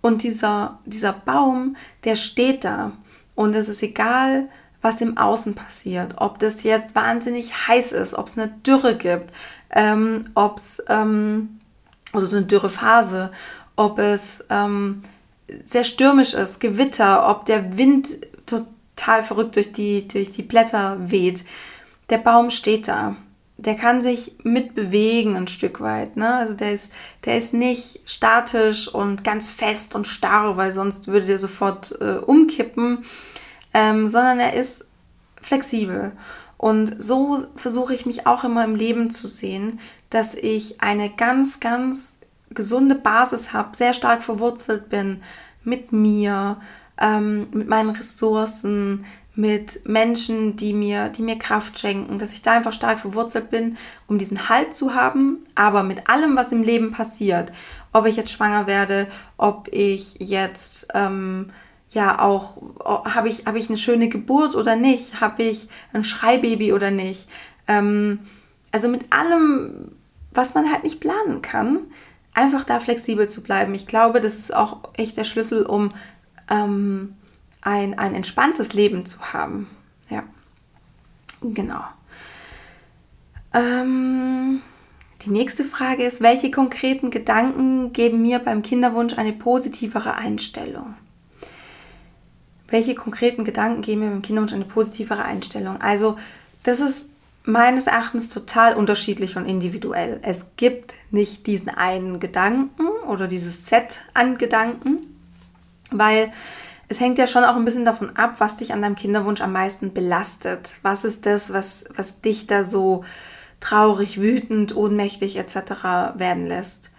Und dieser, dieser Baum, der steht da. Und es ist egal, was im Außen passiert. Ob das jetzt wahnsinnig heiß ist, ob es eine Dürre gibt, ähm, ob es, ähm, oder so eine Dürrephase, ob es ähm, sehr stürmisch ist, Gewitter, ob der Wind total verrückt durch die, durch die Blätter weht. Der Baum steht da. Der kann sich mitbewegen ein Stück weit. Ne? Also der ist, der ist nicht statisch und ganz fest und starr, weil sonst würde der sofort äh, umkippen, ähm, sondern er ist flexibel. Und so versuche ich mich auch immer im Leben zu sehen, dass ich eine ganz, ganz gesunde Basis habe, sehr stark verwurzelt bin mit mir, ähm, mit meinen Ressourcen, mit Menschen, die mir, die mir Kraft schenken, dass ich da einfach stark verwurzelt bin, um diesen Halt zu haben, aber mit allem, was im Leben passiert, ob ich jetzt schwanger werde, ob ich jetzt ähm, ja auch, habe ich, hab ich eine schöne Geburt oder nicht, habe ich ein Schreibaby oder nicht. Ähm, also mit allem, was man halt nicht planen kann, einfach da flexibel zu bleiben. Ich glaube, das ist auch echt der Schlüssel, um ähm, ein, ein entspanntes Leben zu haben. Ja, genau. Ähm, die nächste Frage ist, welche konkreten Gedanken geben mir beim Kinderwunsch eine positivere Einstellung? Welche konkreten Gedanken geben mir beim Kinderwunsch eine positivere Einstellung? Also, das ist meines Erachtens total unterschiedlich und individuell. Es gibt nicht diesen einen Gedanken oder dieses Set an Gedanken, weil es hängt ja schon auch ein bisschen davon ab, was dich an deinem Kinderwunsch am meisten belastet. Was ist das, was, was dich da so traurig, wütend, ohnmächtig etc. werden lässt.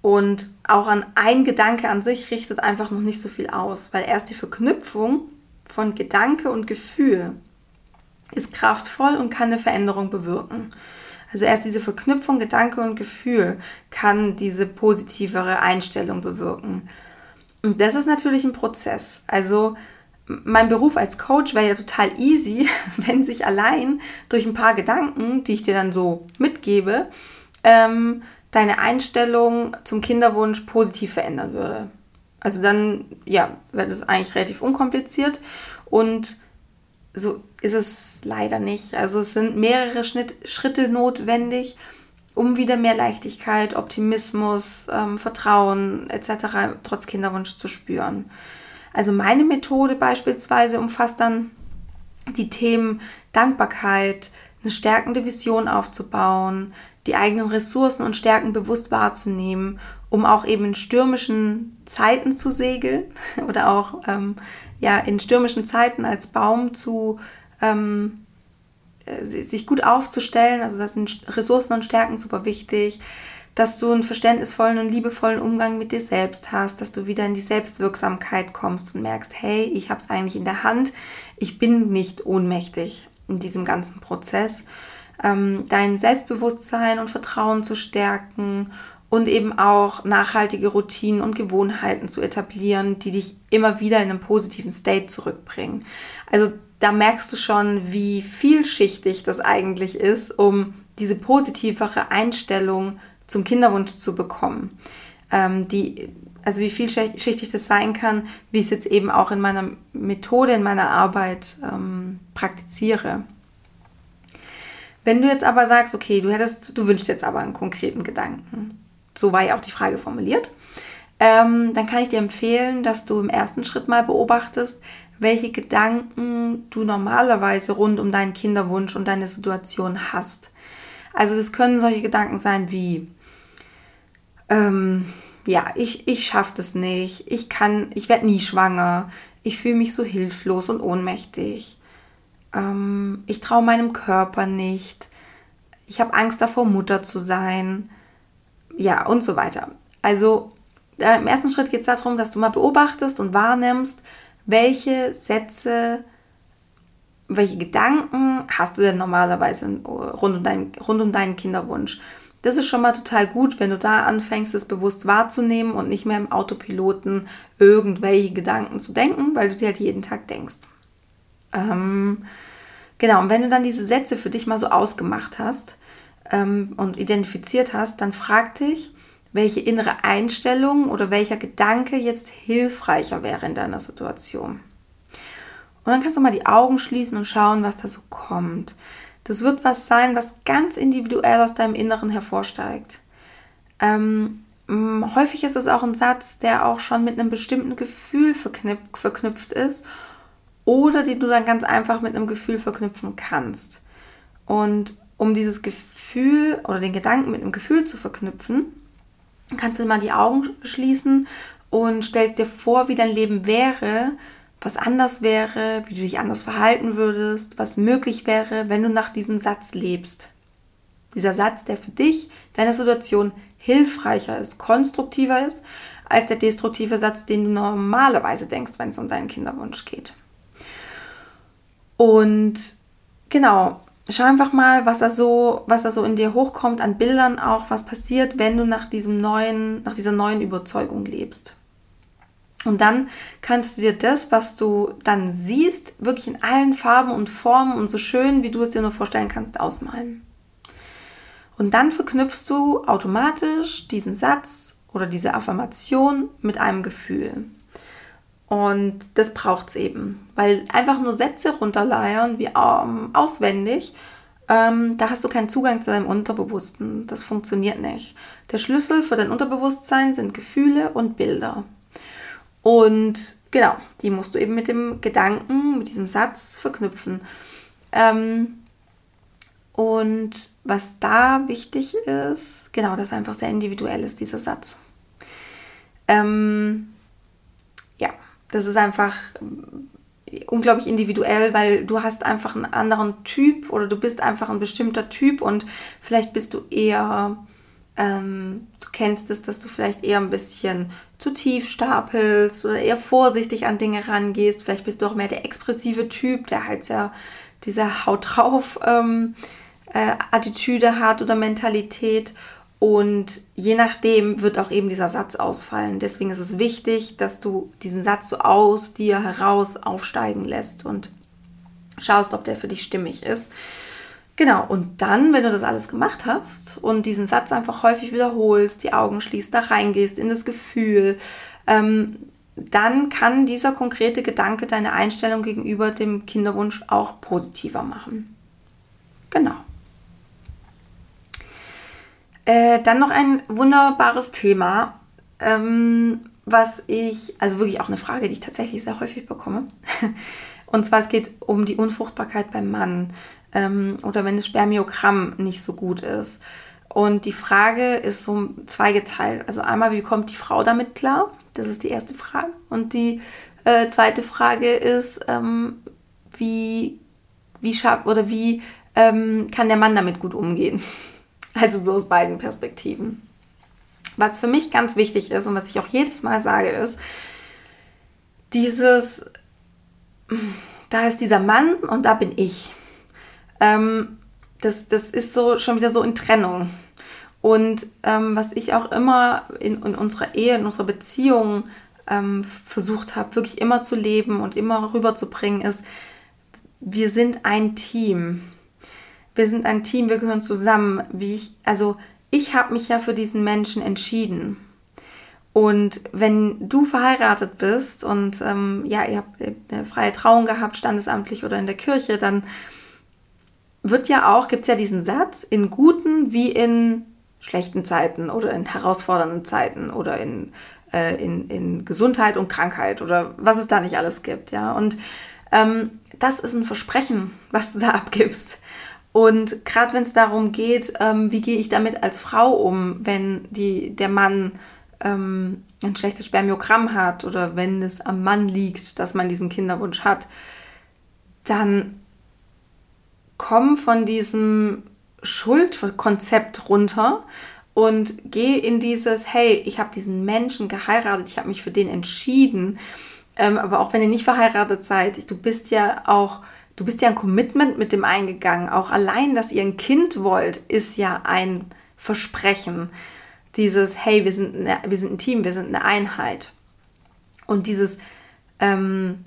Und auch an ein Gedanke an sich richtet einfach noch nicht so viel aus, weil erst die Verknüpfung von Gedanke und Gefühl ist kraftvoll und kann eine Veränderung bewirken. Also erst diese Verknüpfung Gedanke und Gefühl kann diese positivere Einstellung bewirken. Und das ist natürlich ein Prozess. Also mein Beruf als Coach wäre ja total easy, wenn sich allein durch ein paar Gedanken, die ich dir dann so mitgebe, ähm, deine Einstellung zum Kinderwunsch positiv verändern würde. Also dann, ja, wäre das eigentlich relativ unkompliziert und so ist es leider nicht. Also es sind mehrere Schnitt, Schritte notwendig, um wieder mehr Leichtigkeit, Optimismus, ähm, Vertrauen etc. trotz Kinderwunsch zu spüren. Also meine Methode beispielsweise umfasst dann die Themen Dankbarkeit, eine stärkende Vision aufzubauen, die eigenen Ressourcen und Stärken bewusst wahrzunehmen, um auch eben in stürmischen Zeiten zu segeln oder auch ähm, ja, in stürmischen Zeiten als Baum zu ähm, äh, sich gut aufzustellen. Also das sind Ressourcen und Stärken super wichtig dass du einen verständnisvollen und liebevollen Umgang mit dir selbst hast, dass du wieder in die Selbstwirksamkeit kommst und merkst, hey, ich habe es eigentlich in der Hand, ich bin nicht ohnmächtig in diesem ganzen Prozess. Ähm, dein Selbstbewusstsein und Vertrauen zu stärken und eben auch nachhaltige Routinen und Gewohnheiten zu etablieren, die dich immer wieder in einen positiven State zurückbringen. Also da merkst du schon, wie vielschichtig das eigentlich ist, um diese positivere Einstellung zum Kinderwunsch zu bekommen. Ähm, die, also wie vielschichtig das sein kann, wie ich es jetzt eben auch in meiner Methode, in meiner Arbeit ähm, praktiziere. Wenn du jetzt aber sagst, okay, du hättest, du wünschst jetzt aber einen konkreten Gedanken, so war ja auch die Frage formuliert, ähm, dann kann ich dir empfehlen, dass du im ersten Schritt mal beobachtest, welche Gedanken du normalerweise rund um deinen Kinderwunsch und deine Situation hast. Also das können solche Gedanken sein wie, ähm, ja, ich, ich schaffe das nicht, ich kann, ich werde nie schwanger, ich fühle mich so hilflos und ohnmächtig, ähm, ich traue meinem Körper nicht, ich habe Angst davor, Mutter zu sein, ja, und so weiter. Also äh, im ersten Schritt geht es darum, dass du mal beobachtest und wahrnimmst, welche Sätze, welche Gedanken hast du denn normalerweise rund um, dein, rund um deinen Kinderwunsch. Das ist schon mal total gut, wenn du da anfängst, es bewusst wahrzunehmen und nicht mehr im Autopiloten irgendwelche Gedanken zu denken, weil du sie halt jeden Tag denkst. Ähm, genau, und wenn du dann diese Sätze für dich mal so ausgemacht hast ähm, und identifiziert hast, dann frag dich, welche innere Einstellung oder welcher Gedanke jetzt hilfreicher wäre in deiner Situation. Und dann kannst du mal die Augen schließen und schauen, was da so kommt. Das wird was sein, was ganz individuell aus deinem Inneren hervorsteigt. Ähm, häufig ist es auch ein Satz, der auch schon mit einem bestimmten Gefühl verknüpft ist oder den du dann ganz einfach mit einem Gefühl verknüpfen kannst. Und um dieses Gefühl oder den Gedanken mit einem Gefühl zu verknüpfen, kannst du mal die Augen schließen und stellst dir vor, wie dein Leben wäre, was anders wäre, wie du dich anders verhalten würdest, was möglich wäre, wenn du nach diesem Satz lebst. Dieser Satz, der für dich, deine Situation hilfreicher ist, konstruktiver ist, als der destruktive Satz, den du normalerweise denkst, wenn es um deinen Kinderwunsch geht. Und genau, schau einfach mal, was da so, was da so in dir hochkommt an Bildern auch, was passiert, wenn du nach diesem neuen, nach dieser neuen Überzeugung lebst. Und dann kannst du dir das, was du dann siehst, wirklich in allen Farben und Formen und so schön, wie du es dir nur vorstellen kannst, ausmalen. Und dann verknüpfst du automatisch diesen Satz oder diese Affirmation mit einem Gefühl. Und das braucht es eben, weil einfach nur Sätze runterleiern, wie ähm, auswendig, ähm, da hast du keinen Zugang zu deinem Unterbewussten. Das funktioniert nicht. Der Schlüssel für dein Unterbewusstsein sind Gefühle und Bilder. Und genau, die musst du eben mit dem Gedanken, mit diesem Satz verknüpfen. Ähm, und was da wichtig ist, genau, dass einfach sehr individuell ist, dieser Satz. Ähm, das ist einfach unglaublich individuell, weil du hast einfach einen anderen Typ oder du bist einfach ein bestimmter Typ und vielleicht bist du eher, ähm, du kennst es, dass du vielleicht eher ein bisschen zu tief stapelst oder eher vorsichtig an Dinge rangehst. Vielleicht bist du auch mehr der expressive Typ, der halt sehr diese Haut drauf ähm, äh, Attitüde hat oder Mentalität. Und je nachdem wird auch eben dieser Satz ausfallen. Deswegen ist es wichtig, dass du diesen Satz so aus dir heraus aufsteigen lässt und schaust, ob der für dich stimmig ist. Genau, und dann, wenn du das alles gemacht hast und diesen Satz einfach häufig wiederholst, die Augen schließt, da reingehst in das Gefühl, ähm, dann kann dieser konkrete Gedanke deine Einstellung gegenüber dem Kinderwunsch auch positiver machen. Genau. Äh, dann noch ein wunderbares Thema, ähm, was ich, also wirklich auch eine Frage, die ich tatsächlich sehr häufig bekomme. Und zwar es geht um die Unfruchtbarkeit beim Mann ähm, oder wenn das Spermiogramm nicht so gut ist. Und die Frage ist so zweigeteilt. Also einmal, wie kommt die Frau damit klar? Das ist die erste Frage. Und die äh, zweite Frage ist, ähm, wie, wie schaff, oder wie ähm, kann der Mann damit gut umgehen? Also so aus beiden Perspektiven. Was für mich ganz wichtig ist und was ich auch jedes Mal sage, ist, dieses, da ist dieser Mann und da bin ich ähm, das, das ist so schon wieder so in Trennung. Und ähm, was ich auch immer in, in, unserer Ehe, in unserer Beziehung ähm, versucht habe, wirklich immer zu leben und immer rüberzubringen, ist, wir sind ein Team. Wir sind ein Team, wir gehören zusammen. Wie ich, also ich habe mich ja für diesen Menschen entschieden. Und wenn du verheiratet bist und ähm, ja, ihr habt eine freie Trauung gehabt, standesamtlich oder in der Kirche, dann wird ja auch, gibt es ja diesen Satz, in guten wie in schlechten Zeiten oder in herausfordernden Zeiten oder in, äh, in, in Gesundheit und Krankheit oder was es da nicht alles gibt, ja. Und ähm, das ist ein Versprechen, was du da abgibst. Und gerade wenn es darum geht, ähm, wie gehe ich damit als Frau um, wenn die, der Mann ähm, ein schlechtes Spermiogramm hat oder wenn es am Mann liegt, dass man diesen Kinderwunsch hat, dann komm von diesem Schuldkonzept runter und geh in dieses, hey, ich habe diesen Menschen geheiratet, ich habe mich für den entschieden. Ähm, aber auch wenn ihr nicht verheiratet seid, du bist ja auch, du bist ja ein Commitment mit dem eingegangen. Auch allein, dass ihr ein Kind wollt, ist ja ein Versprechen. Dieses, hey, wir sind, eine, wir sind ein Team, wir sind eine Einheit. Und dieses, ähm,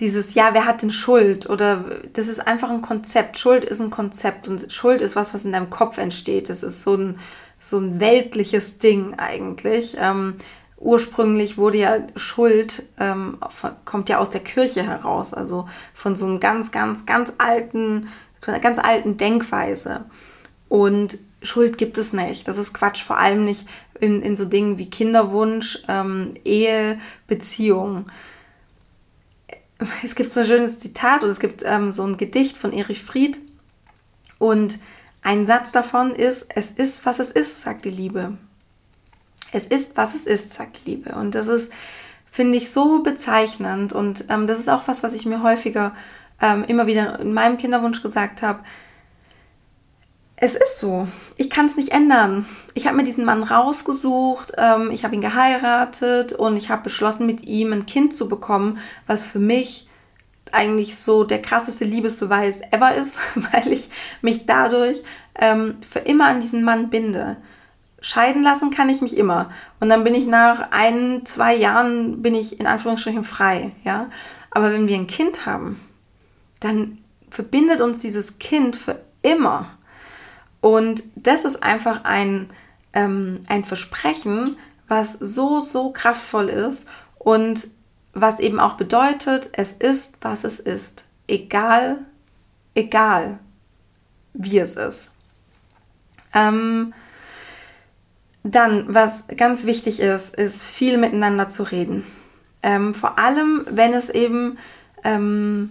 dieses, ja, wer hat denn Schuld? Oder das ist einfach ein Konzept. Schuld ist ein Konzept und Schuld ist was, was in deinem Kopf entsteht. Das ist so ein, so ein weltliches Ding eigentlich. Ähm, ursprünglich wurde ja Schuld, ähm, kommt ja aus der Kirche heraus, also von so einem ganz, ganz, ganz alten, von einer ganz alten Denkweise. Und Schuld gibt es nicht. Das ist Quatsch, vor allem nicht in, in so Dingen wie Kinderwunsch, ähm, Ehe, Beziehung es gibt so ein schönes Zitat oder es gibt ähm, so ein Gedicht von Erich Fried und ein Satz davon ist, es ist, was es ist, sagt die Liebe. Es ist, was es ist, sagt Liebe. Und das ist, finde ich, so bezeichnend und ähm, das ist auch was, was ich mir häufiger ähm, immer wieder in meinem Kinderwunsch gesagt habe es ist so. Ich kann es nicht ändern. Ich habe mir diesen Mann rausgesucht, ähm, ich habe ihn geheiratet und ich habe beschlossen, mit ihm ein Kind zu bekommen, was für mich eigentlich so der krasseste Liebesbeweis ever ist, weil ich mich dadurch ähm, für immer an diesen Mann binde. Scheiden lassen kann ich mich immer. Und dann bin ich nach ein, zwei Jahren, bin ich in Anführungsstrichen frei, ja. Aber wenn wir ein Kind haben, dann verbindet uns dieses Kind für immer. Und das ist einfach ein, ähm, ein Versprechen, was so, so kraftvoll ist und was eben auch bedeutet, es ist, was es ist. Egal, egal, wie es ist. Ähm, dann, was ganz wichtig ist, ist viel miteinander zu reden. Ähm, vor allem, wenn es eben ähm,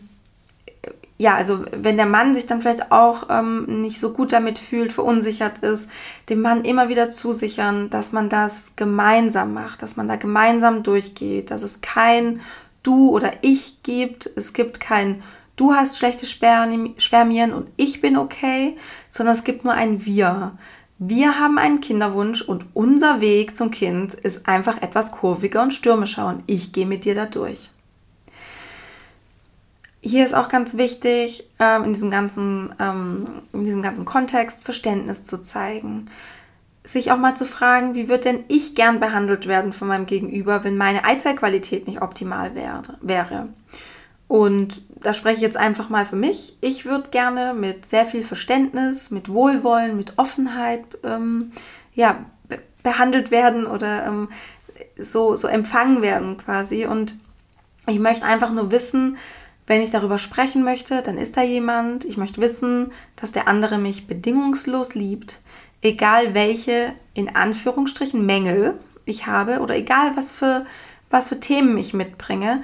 ja, also wenn der Mann sich dann vielleicht auch ähm, nicht so gut damit fühlt, verunsichert ist, dem Mann immer wieder zusichern, dass man das gemeinsam macht, dass man da gemeinsam durchgeht, dass es kein Du oder Ich gibt, es gibt kein Du hast schlechte Spermien und ich bin okay, sondern es gibt nur ein Wir. Wir haben einen Kinderwunsch und unser Weg zum Kind ist einfach etwas kurviger und stürmischer und ich gehe mit dir da durch. Hier ist auch ganz wichtig, ähm, in, diesem ganzen, ähm, in diesem ganzen Kontext Verständnis zu zeigen. Sich auch mal zu fragen, wie wird denn ich gern behandelt werden von meinem Gegenüber, wenn meine Eizellqualität nicht optimal wäre. Und da spreche ich jetzt einfach mal für mich. Ich würde gerne mit sehr viel Verständnis, mit Wohlwollen, mit Offenheit ähm, ja, be behandelt werden oder ähm, so, so empfangen werden quasi. Und ich möchte einfach nur wissen, wenn ich darüber sprechen möchte, dann ist da jemand. Ich möchte wissen, dass der andere mich bedingungslos liebt, egal welche in Anführungsstrichen Mängel ich habe oder egal was für, was für Themen ich mitbringe.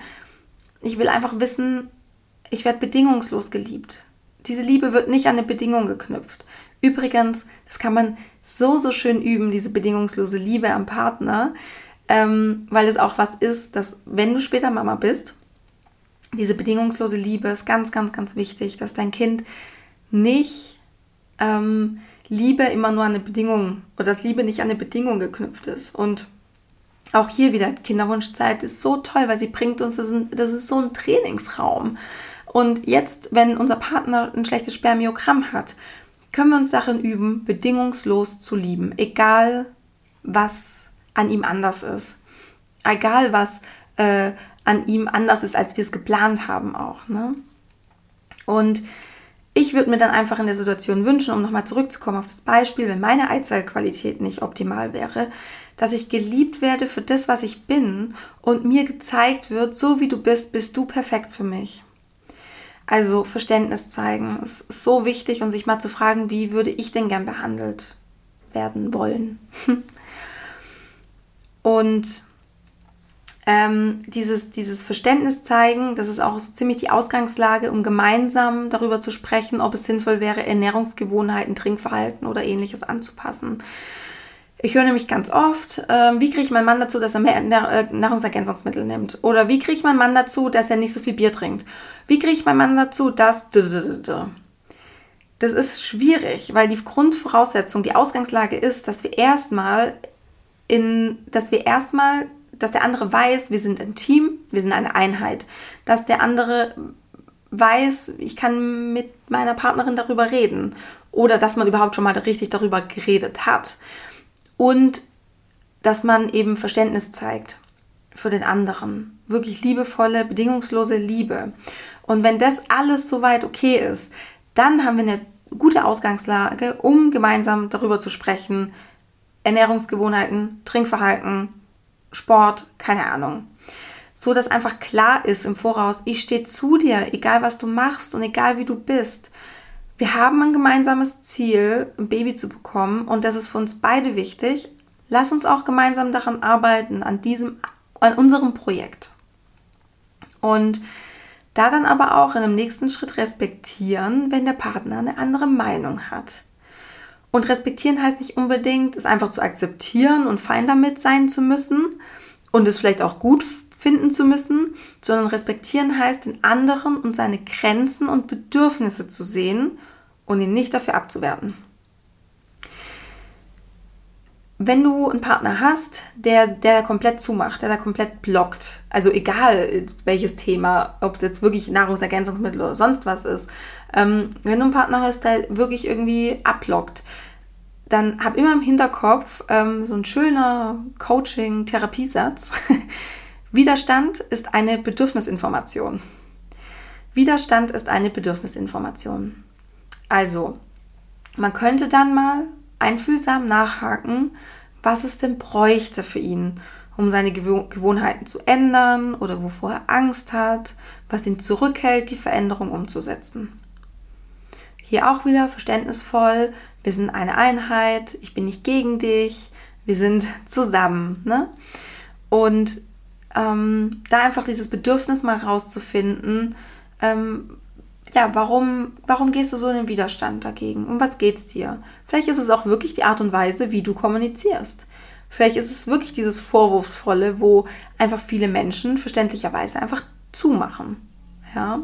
Ich will einfach wissen, ich werde bedingungslos geliebt. Diese Liebe wird nicht an eine Bedingung geknüpft. Übrigens, das kann man so, so schön üben, diese bedingungslose Liebe am Partner, ähm, weil es auch was ist, dass wenn du später Mama bist, diese bedingungslose Liebe ist ganz, ganz, ganz wichtig, dass dein Kind nicht ähm, Liebe immer nur an eine Bedingung oder dass Liebe nicht an eine Bedingung geknüpft ist. Und auch hier wieder, Kinderwunschzeit ist so toll, weil sie bringt uns, das ist, das ist so ein Trainingsraum. Und jetzt, wenn unser Partner ein schlechtes Spermiogramm hat, können wir uns darin üben, bedingungslos zu lieben, egal was an ihm anders ist. Egal was äh, an ihm anders ist, als wir es geplant haben auch. Ne? Und ich würde mir dann einfach in der Situation wünschen, um nochmal zurückzukommen auf das Beispiel, wenn meine Eizellqualität nicht optimal wäre, dass ich geliebt werde für das, was ich bin und mir gezeigt wird, so wie du bist, bist du perfekt für mich. Also Verständnis zeigen ist so wichtig und sich mal zu fragen, wie würde ich denn gern behandelt werden wollen. und ähm, dieses, dieses Verständnis zeigen, das ist auch so ziemlich die Ausgangslage, um gemeinsam darüber zu sprechen, ob es sinnvoll wäre, Ernährungsgewohnheiten, Trinkverhalten oder ähnliches anzupassen. Ich höre nämlich ganz oft, äh, wie kriege ich meinen Mann dazu, dass er mehr äh, Nahrungsergänzungsmittel nimmt? Oder wie kriege ich meinen Mann dazu, dass er nicht so viel Bier trinkt? Wie kriege ich meinen Mann dazu, dass... Das ist schwierig, weil die Grundvoraussetzung, die Ausgangslage ist, dass wir erstmal in, dass wir erstmal dass der andere weiß, wir sind ein Team, wir sind eine Einheit. Dass der andere weiß, ich kann mit meiner Partnerin darüber reden. Oder dass man überhaupt schon mal richtig darüber geredet hat. Und dass man eben Verständnis zeigt für den anderen. Wirklich liebevolle, bedingungslose Liebe. Und wenn das alles soweit okay ist, dann haben wir eine gute Ausgangslage, um gemeinsam darüber zu sprechen. Ernährungsgewohnheiten, Trinkverhalten, Sport, keine Ahnung. So dass einfach klar ist im Voraus, ich stehe zu dir, egal was du machst und egal wie du bist. Wir haben ein gemeinsames Ziel, ein Baby zu bekommen und das ist für uns beide wichtig. Lass uns auch gemeinsam daran arbeiten, an diesem, an unserem Projekt. Und da dann aber auch in einem nächsten Schritt respektieren, wenn der Partner eine andere Meinung hat. Und respektieren heißt nicht unbedingt, es einfach zu akzeptieren und fein damit sein zu müssen und es vielleicht auch gut finden zu müssen, sondern respektieren heißt, den anderen und seine Grenzen und Bedürfnisse zu sehen und ihn nicht dafür abzuwerten. Wenn du einen Partner hast, der, der komplett zumacht, der da komplett blockt, also egal welches Thema, ob es jetzt wirklich Nahrungsergänzungsmittel oder sonst was ist, ähm, wenn du einen Partner hast, der wirklich irgendwie abblockt, dann hab immer im Hinterkopf ähm, so ein schöner Coaching-Therapiesatz. Widerstand ist eine Bedürfnisinformation. Widerstand ist eine Bedürfnisinformation. Also, man könnte dann mal einfühlsam nachhaken, was es denn bräuchte für ihn, um seine Gewohnheiten zu ändern oder wovor er Angst hat, was ihn zurückhält, die Veränderung umzusetzen. Hier auch wieder verständnisvoll, wir sind eine Einheit, ich bin nicht gegen dich, wir sind zusammen. Ne? Und ähm, da einfach dieses Bedürfnis mal rauszufinden, ähm, ja, warum, warum gehst du so in den Widerstand dagegen? Um was geht es dir? Vielleicht ist es auch wirklich die Art und Weise, wie du kommunizierst. Vielleicht ist es wirklich dieses Vorwurfsvolle, wo einfach viele Menschen verständlicherweise einfach zumachen. Ja.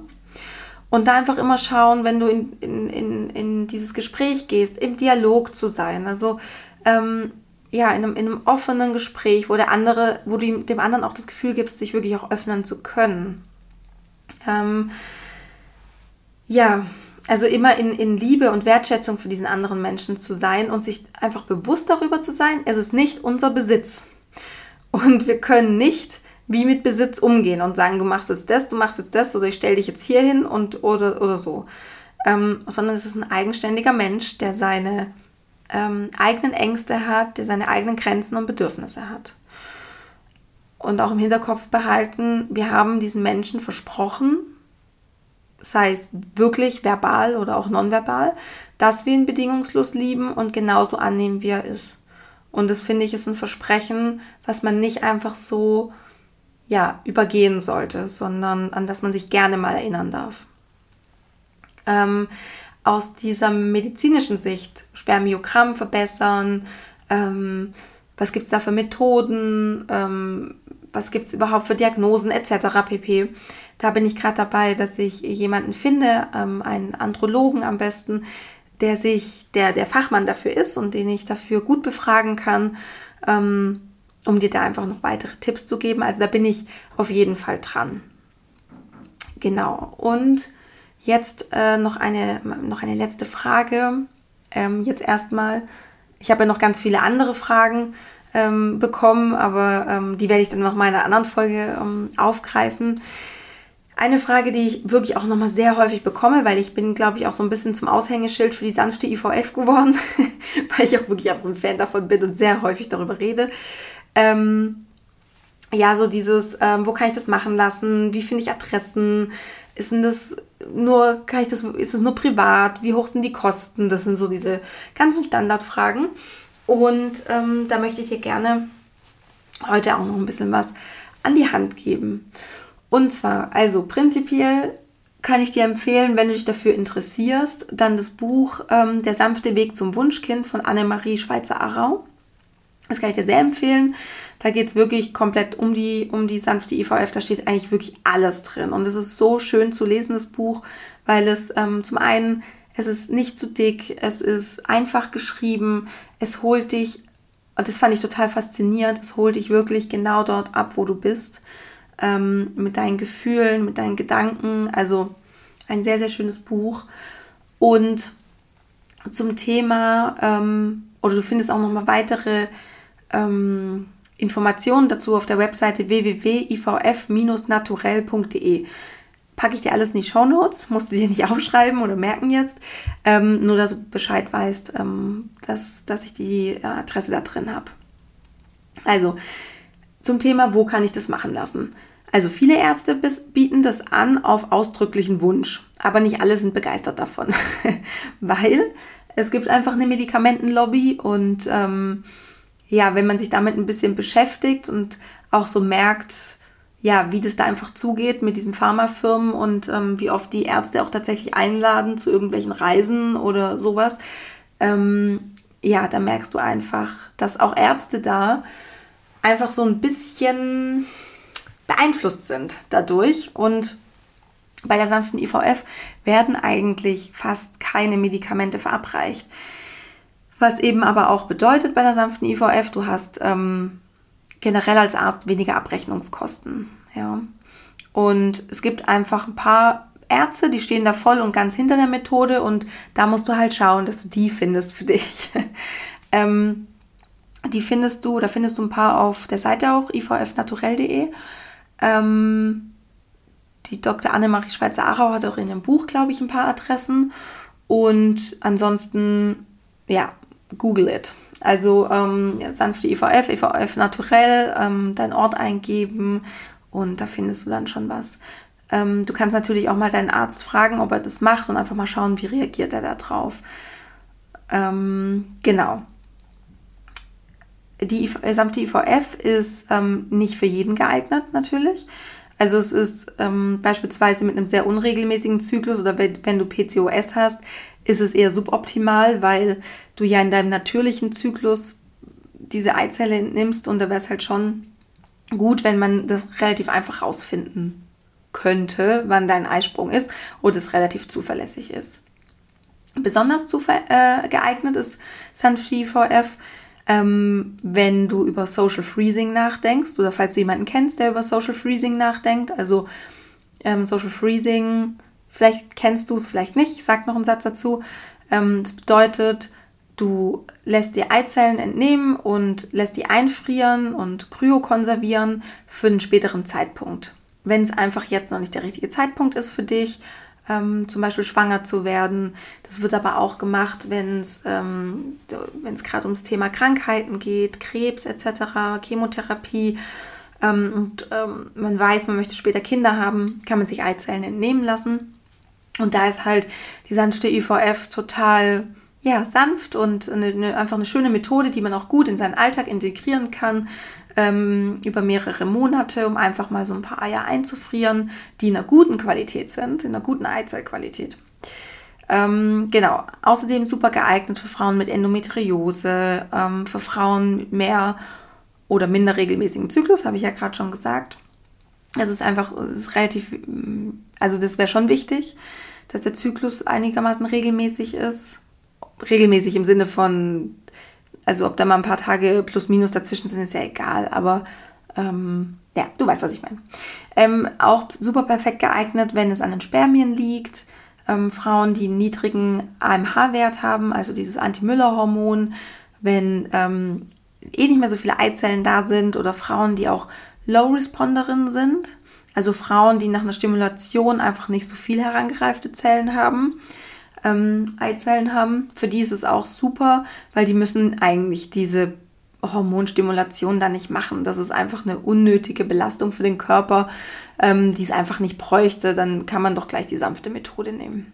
Und da einfach immer schauen, wenn du in, in, in, in dieses Gespräch gehst, im Dialog zu sein. Also ähm, ja, in einem, in einem offenen Gespräch, wo der andere, wo du dem anderen auch das Gefühl gibst, sich wirklich auch öffnen zu können. Ähm, ja, also immer in, in Liebe und Wertschätzung für diesen anderen Menschen zu sein und sich einfach bewusst darüber zu sein, es ist nicht unser Besitz. Und wir können nicht wie mit Besitz umgehen und sagen, du machst jetzt das, du machst jetzt das oder ich stelle dich jetzt hier hin und oder, oder so. Ähm, sondern es ist ein eigenständiger Mensch, der seine ähm, eigenen Ängste hat, der seine eigenen Grenzen und Bedürfnisse hat. Und auch im Hinterkopf behalten, wir haben diesen Menschen versprochen, sei es wirklich verbal oder auch nonverbal, dass wir ihn bedingungslos lieben und genauso annehmen, wie er ist. Und das finde ich ist ein Versprechen, was man nicht einfach so ja, übergehen sollte, sondern an das man sich gerne mal erinnern darf. Ähm, aus dieser medizinischen Sicht, Spermiogramm verbessern, ähm, was gibt es da für Methoden, ähm, was gibt es überhaupt für Diagnosen etc. pp. Da bin ich gerade dabei, dass ich jemanden finde, ähm, einen Andrologen am besten, der sich, der der Fachmann dafür ist und den ich dafür gut befragen kann, ähm, um dir da einfach noch weitere Tipps zu geben. Also da bin ich auf jeden Fall dran. Genau. Und jetzt äh, noch, eine, noch eine letzte Frage. Ähm, jetzt erstmal, ich habe ja noch ganz viele andere Fragen ähm, bekommen, aber ähm, die werde ich dann noch mal in einer anderen Folge ähm, aufgreifen. Eine Frage, die ich wirklich auch nochmal sehr häufig bekomme, weil ich bin, glaube ich, auch so ein bisschen zum Aushängeschild für die sanfte IVF geworden, weil ich auch wirklich auch ein Fan davon bin und sehr häufig darüber rede. Ähm, ja, so dieses, ähm, wo kann ich das machen lassen? Wie finde ich Adressen? Ist denn das nur, kann ich das, ist es nur privat? Wie hoch sind die Kosten? Das sind so diese ganzen Standardfragen. Und ähm, da möchte ich dir gerne heute auch noch ein bisschen was an die Hand geben. Und zwar, also prinzipiell kann ich dir empfehlen, wenn du dich dafür interessierst, dann das Buch ähm, Der sanfte Weg zum Wunschkind von Annemarie Schweizer-Arau. Das kann ich dir sehr empfehlen. Da geht es wirklich komplett um die, um die sanfte IVF. Da steht eigentlich wirklich alles drin. Und es ist so schön zu lesen, das Buch, weil es ähm, zum einen, es ist nicht zu dick, es ist einfach geschrieben, es holt dich, und das fand ich total faszinierend, es holt dich wirklich genau dort ab, wo du bist ähm, mit deinen Gefühlen, mit deinen Gedanken. Also ein sehr, sehr schönes Buch. Und zum Thema, ähm, oder du findest auch nochmal weitere ähm, Informationen dazu auf der Webseite www.ivf-naturell.de. Packe ich dir alles in die Show Notes, musst du dir nicht aufschreiben oder merken jetzt, ähm, nur dass du Bescheid weißt, ähm, dass, dass ich die Adresse da drin habe. Also, zum Thema, wo kann ich das machen lassen? Also viele Ärzte bieten das an auf ausdrücklichen Wunsch, aber nicht alle sind begeistert davon, weil es gibt einfach eine Medikamentenlobby und ähm, ja, wenn man sich damit ein bisschen beschäftigt und auch so merkt, ja, wie das da einfach zugeht mit diesen Pharmafirmen und ähm, wie oft die Ärzte auch tatsächlich einladen zu irgendwelchen Reisen oder sowas, ähm, ja, da merkst du einfach, dass auch Ärzte da einfach so ein bisschen beeinflusst sind dadurch. Und bei der sanften IVF werden eigentlich fast keine Medikamente verabreicht. Was eben aber auch bedeutet bei der sanften IVF, du hast ähm, generell als Arzt weniger Abrechnungskosten. Ja. Und es gibt einfach ein paar Ärzte, die stehen da voll und ganz hinter der Methode und da musst du halt schauen, dass du die findest für dich. ähm, die findest du, da findest du ein paar auf der Seite auch, ivfnaturell.de. Ähm, die Dr. Annemarie Schweizer-Arau hat auch in ihrem Buch, glaube ich, ein paar Adressen. Und ansonsten, ja, google it. Also ähm, sanfte IVF, IVF naturell, ähm, deinen Ort eingeben und da findest du dann schon was. Ähm, du kannst natürlich auch mal deinen Arzt fragen, ob er das macht und einfach mal schauen, wie reagiert er da drauf. Ähm, genau die gesamte IVF ist ähm, nicht für jeden geeignet, natürlich. Also es ist ähm, beispielsweise mit einem sehr unregelmäßigen Zyklus oder wenn, du PCOS hast, ist es eher suboptimal, weil du ja in deinem natürlichen Zyklus diese Eizelle nimmst und da wäre es halt schon gut, wenn man das relativ einfach rausfinden könnte, wann dein Eisprung ist und es relativ zuverlässig ist. Besonders äh, geeignet ist sanfte IVF, ähm, wenn du über Social Freezing nachdenkst oder falls du jemanden kennst, der über Social Freezing nachdenkt. Also ähm, Social Freezing, vielleicht kennst du es, vielleicht nicht. Ich sage noch einen Satz dazu. Ähm, das bedeutet, du lässt dir Eizellen entnehmen und lässt die einfrieren und kryokonservieren für einen späteren Zeitpunkt. Wenn es einfach jetzt noch nicht der richtige Zeitpunkt ist für dich, ähm, zum Beispiel schwanger zu werden. Das wird aber auch gemacht, wenn es ähm, gerade ums Thema Krankheiten geht, Krebs etc., Chemotherapie. Ähm, und ähm, man weiß, man möchte später Kinder haben, kann man sich Eizellen entnehmen lassen. Und da ist halt die sanfte IVF total ja, sanft und eine, eine, einfach eine schöne Methode, die man auch gut in seinen Alltag integrieren kann ähm, über mehrere Monate, um einfach mal so ein paar Eier einzufrieren, die in einer guten Qualität sind, in einer guten Eizellqualität. Ähm, genau, außerdem super geeignet für Frauen mit Endometriose, ähm, für Frauen mit mehr oder minder regelmäßigen Zyklus, habe ich ja gerade schon gesagt. Es ist einfach, es ist relativ, also das wäre schon wichtig, dass der Zyklus einigermaßen regelmäßig ist. Regelmäßig im Sinne von also ob da mal ein paar Tage plus minus dazwischen sind, ist ja egal. Aber ähm, ja, du weißt, was ich meine. Ähm, auch super perfekt geeignet, wenn es an den Spermien liegt. Ähm, Frauen, die einen niedrigen AMH-Wert haben, also dieses Anti-Müller-Hormon, wenn ähm, eh nicht mehr so viele Eizellen da sind oder Frauen, die auch Low-Responderinnen sind, also Frauen, die nach einer Stimulation einfach nicht so viel herangereifte Zellen haben ähm, Eizellen haben. Für die ist es auch super, weil die müssen eigentlich diese Hormonstimulation da nicht machen. Das ist einfach eine unnötige Belastung für den Körper, ähm, die es einfach nicht bräuchte. Dann kann man doch gleich die sanfte Methode nehmen.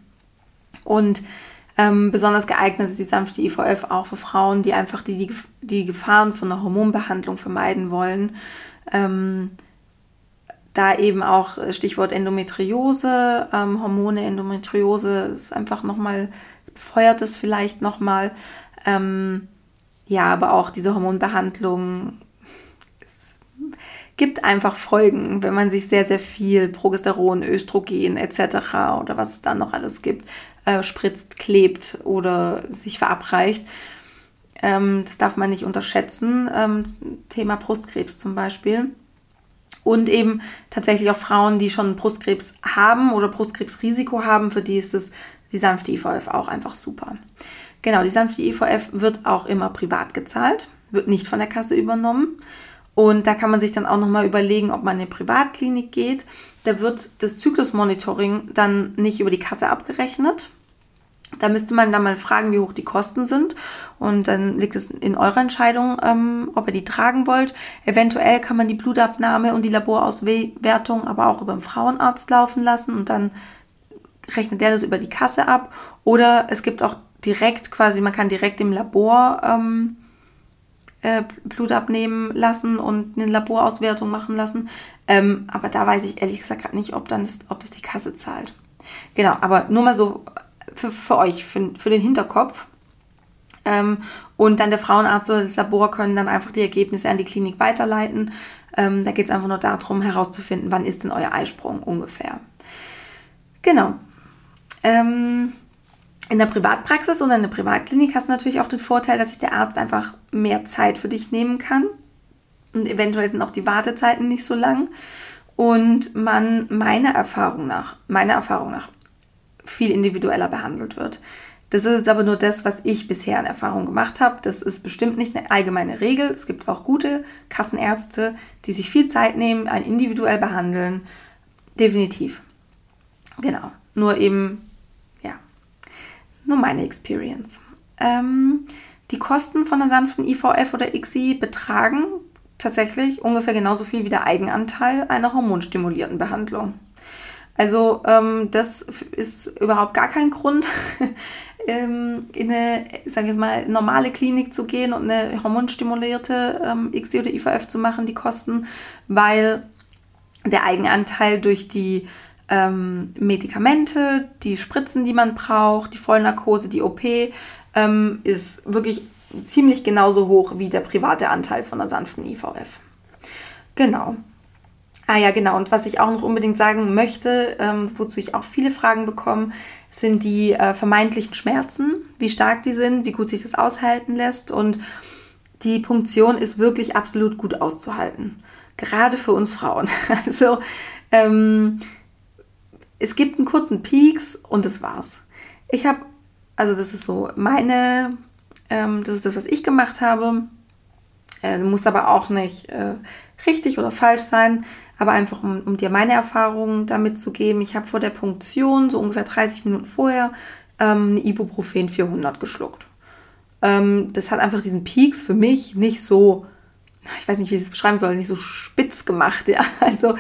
Und ähm, besonders geeignet ist die sanfte IVF auch für Frauen, die einfach die, die, die Gefahren von einer Hormonbehandlung vermeiden wollen. Ähm, da eben auch äh, Stichwort Endometriose, ähm, Hormone, Endometriose ist einfach nochmal, befeuert es vielleicht nochmal. Ähm, ja, aber auch diese Hormonbehandlung gibt einfach Folgen, wenn man sich sehr, sehr viel Progesteron, Östrogen etc. oder was es da noch alles gibt, äh, spritzt, klebt oder sich verabreicht. Ähm, das darf man nicht unterschätzen. Ähm, Thema Brustkrebs zum Beispiel und eben tatsächlich auch Frauen, die schon Brustkrebs haben oder Brustkrebsrisiko haben, für die ist es die sanfte IVF auch einfach super. Genau, die sanfte IVF wird auch immer privat gezahlt, wird nicht von der Kasse übernommen. Und da kann man sich dann auch nochmal überlegen, ob man in eine Privatklinik geht. Da wird das Zyklusmonitoring dann nicht über die Kasse abgerechnet, da müsste man dann mal fragen, wie hoch die Kosten sind. Und dann liegt es in eurer Entscheidung, ähm, ob ihr die tragen wollt. Eventuell kann man die Blutabnahme und die Laborauswertung aber auch über den Frauenarzt laufen lassen und dann rechnet der das über die Kasse ab. Oder es gibt auch direkt quasi, man kann direkt im Labor ähm, äh, Blut abnehmen lassen und eine Laborauswertung machen lassen. Ähm, aber da weiß ich ehrlich gesagt nicht, ob, dann das, ob das die Kasse zahlt. Genau, aber nur mal so für, für euch, für, für den Hinterkopf. Ähm, und dann der Frauenarzt oder das Labor können dann einfach die Ergebnisse an die Klinik weiterleiten. Ähm, da geht es einfach nur darum, herauszufinden, wann ist denn euer Eisprung ungefähr. Genau. Ähm, in der Privatpraxis oder in der Privatklinik hast du natürlich auch den Vorteil, dass sich der Arzt einfach mehr Zeit für dich nehmen kann. Und eventuell sind auch die Wartezeiten nicht so lang. Und man meiner Erfahrung nach, meiner Erfahrung nach, viel individueller behandelt wird. Das ist jetzt aber nur das, was ich bisher an Erfahrung gemacht habe. Das ist bestimmt nicht eine allgemeine Regel. Es gibt auch gute Kassenärzte, die sich viel Zeit nehmen, ein individuell behandeln. Definitiv. Genau. Nur eben, ja, nur meine Experience. Ähm, die Kosten von einer sanften IVF oder ICSI betragen tatsächlich ungefähr genauso viel wie der Eigenanteil einer hormonstimulierten Behandlung. Also ähm, das ist überhaupt gar kein Grund, ähm, in eine, sage ich mal, normale Klinik zu gehen und eine hormonstimulierte ähm, XD oder IVF zu machen, die Kosten, weil der Eigenanteil durch die ähm, Medikamente, die Spritzen, die man braucht, die Vollnarkose, die OP, ähm, ist wirklich ziemlich genauso hoch wie der private Anteil von der sanften IVF. Genau. Ah ja, genau. Und was ich auch noch unbedingt sagen möchte, ähm, wozu ich auch viele Fragen bekomme, sind die äh, vermeintlichen Schmerzen, wie stark die sind, wie gut sich das aushalten lässt. Und die Punktion ist wirklich absolut gut auszuhalten. Gerade für uns Frauen. Also ähm, es gibt einen kurzen Peaks und das war's. Ich habe, also das ist so meine, ähm, das ist das, was ich gemacht habe. Äh, muss aber auch nicht äh, richtig oder falsch sein, aber einfach um, um dir meine Erfahrungen damit zu geben. Ich habe vor der Punktion, so ungefähr 30 Minuten vorher, ähm, eine Ibuprofen 400 geschluckt. Ähm, das hat einfach diesen Peaks für mich nicht so, ich weiß nicht, wie ich es beschreiben soll, nicht so spitz gemacht. Ja? Also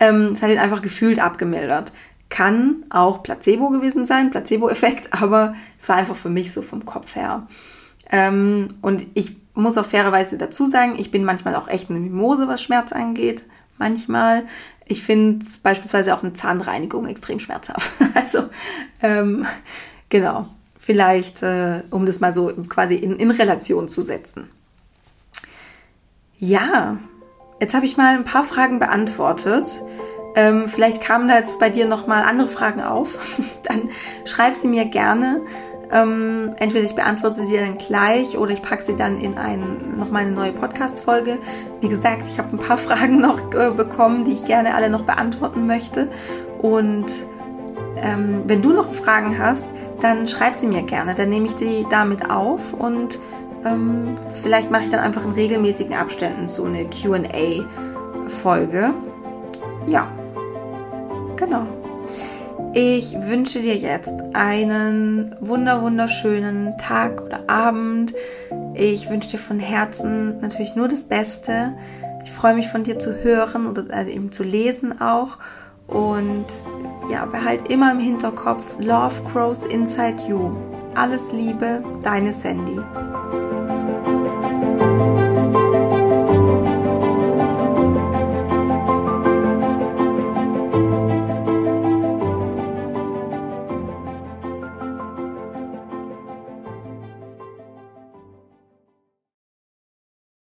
ähm, es hat ihn einfach gefühlt abgemildert. Kann auch Placebo gewesen sein, Placebo-Effekt, aber es war einfach für mich so vom Kopf her. Ähm, und ich muss auch fairerweise dazu sagen, ich bin manchmal auch echt eine Mimose, was Schmerz angeht. Manchmal. Ich finde beispielsweise auch eine Zahnreinigung extrem schmerzhaft. also, ähm, genau. Vielleicht, äh, um das mal so quasi in, in Relation zu setzen. Ja, jetzt habe ich mal ein paar Fragen beantwortet. Ähm, vielleicht kamen da jetzt bei dir noch mal andere Fragen auf. Dann schreib sie mir gerne. Ähm, entweder ich beantworte sie dann gleich oder ich packe sie dann in ein, nochmal eine neue Podcast-Folge. Wie gesagt, ich habe ein paar Fragen noch äh, bekommen, die ich gerne alle noch beantworten möchte. Und ähm, wenn du noch Fragen hast, dann schreib sie mir gerne. Dann nehme ich die damit auf und ähm, vielleicht mache ich dann einfach in regelmäßigen Abständen so eine QA-Folge. Ja, genau. Ich wünsche dir jetzt einen wunder wunderschönen Tag oder Abend. Ich wünsche dir von Herzen natürlich nur das Beste. Ich freue mich von dir zu hören oder also eben zu lesen auch. Und ja, behalt immer im Hinterkopf, Love grows inside you. Alles Liebe, deine Sandy.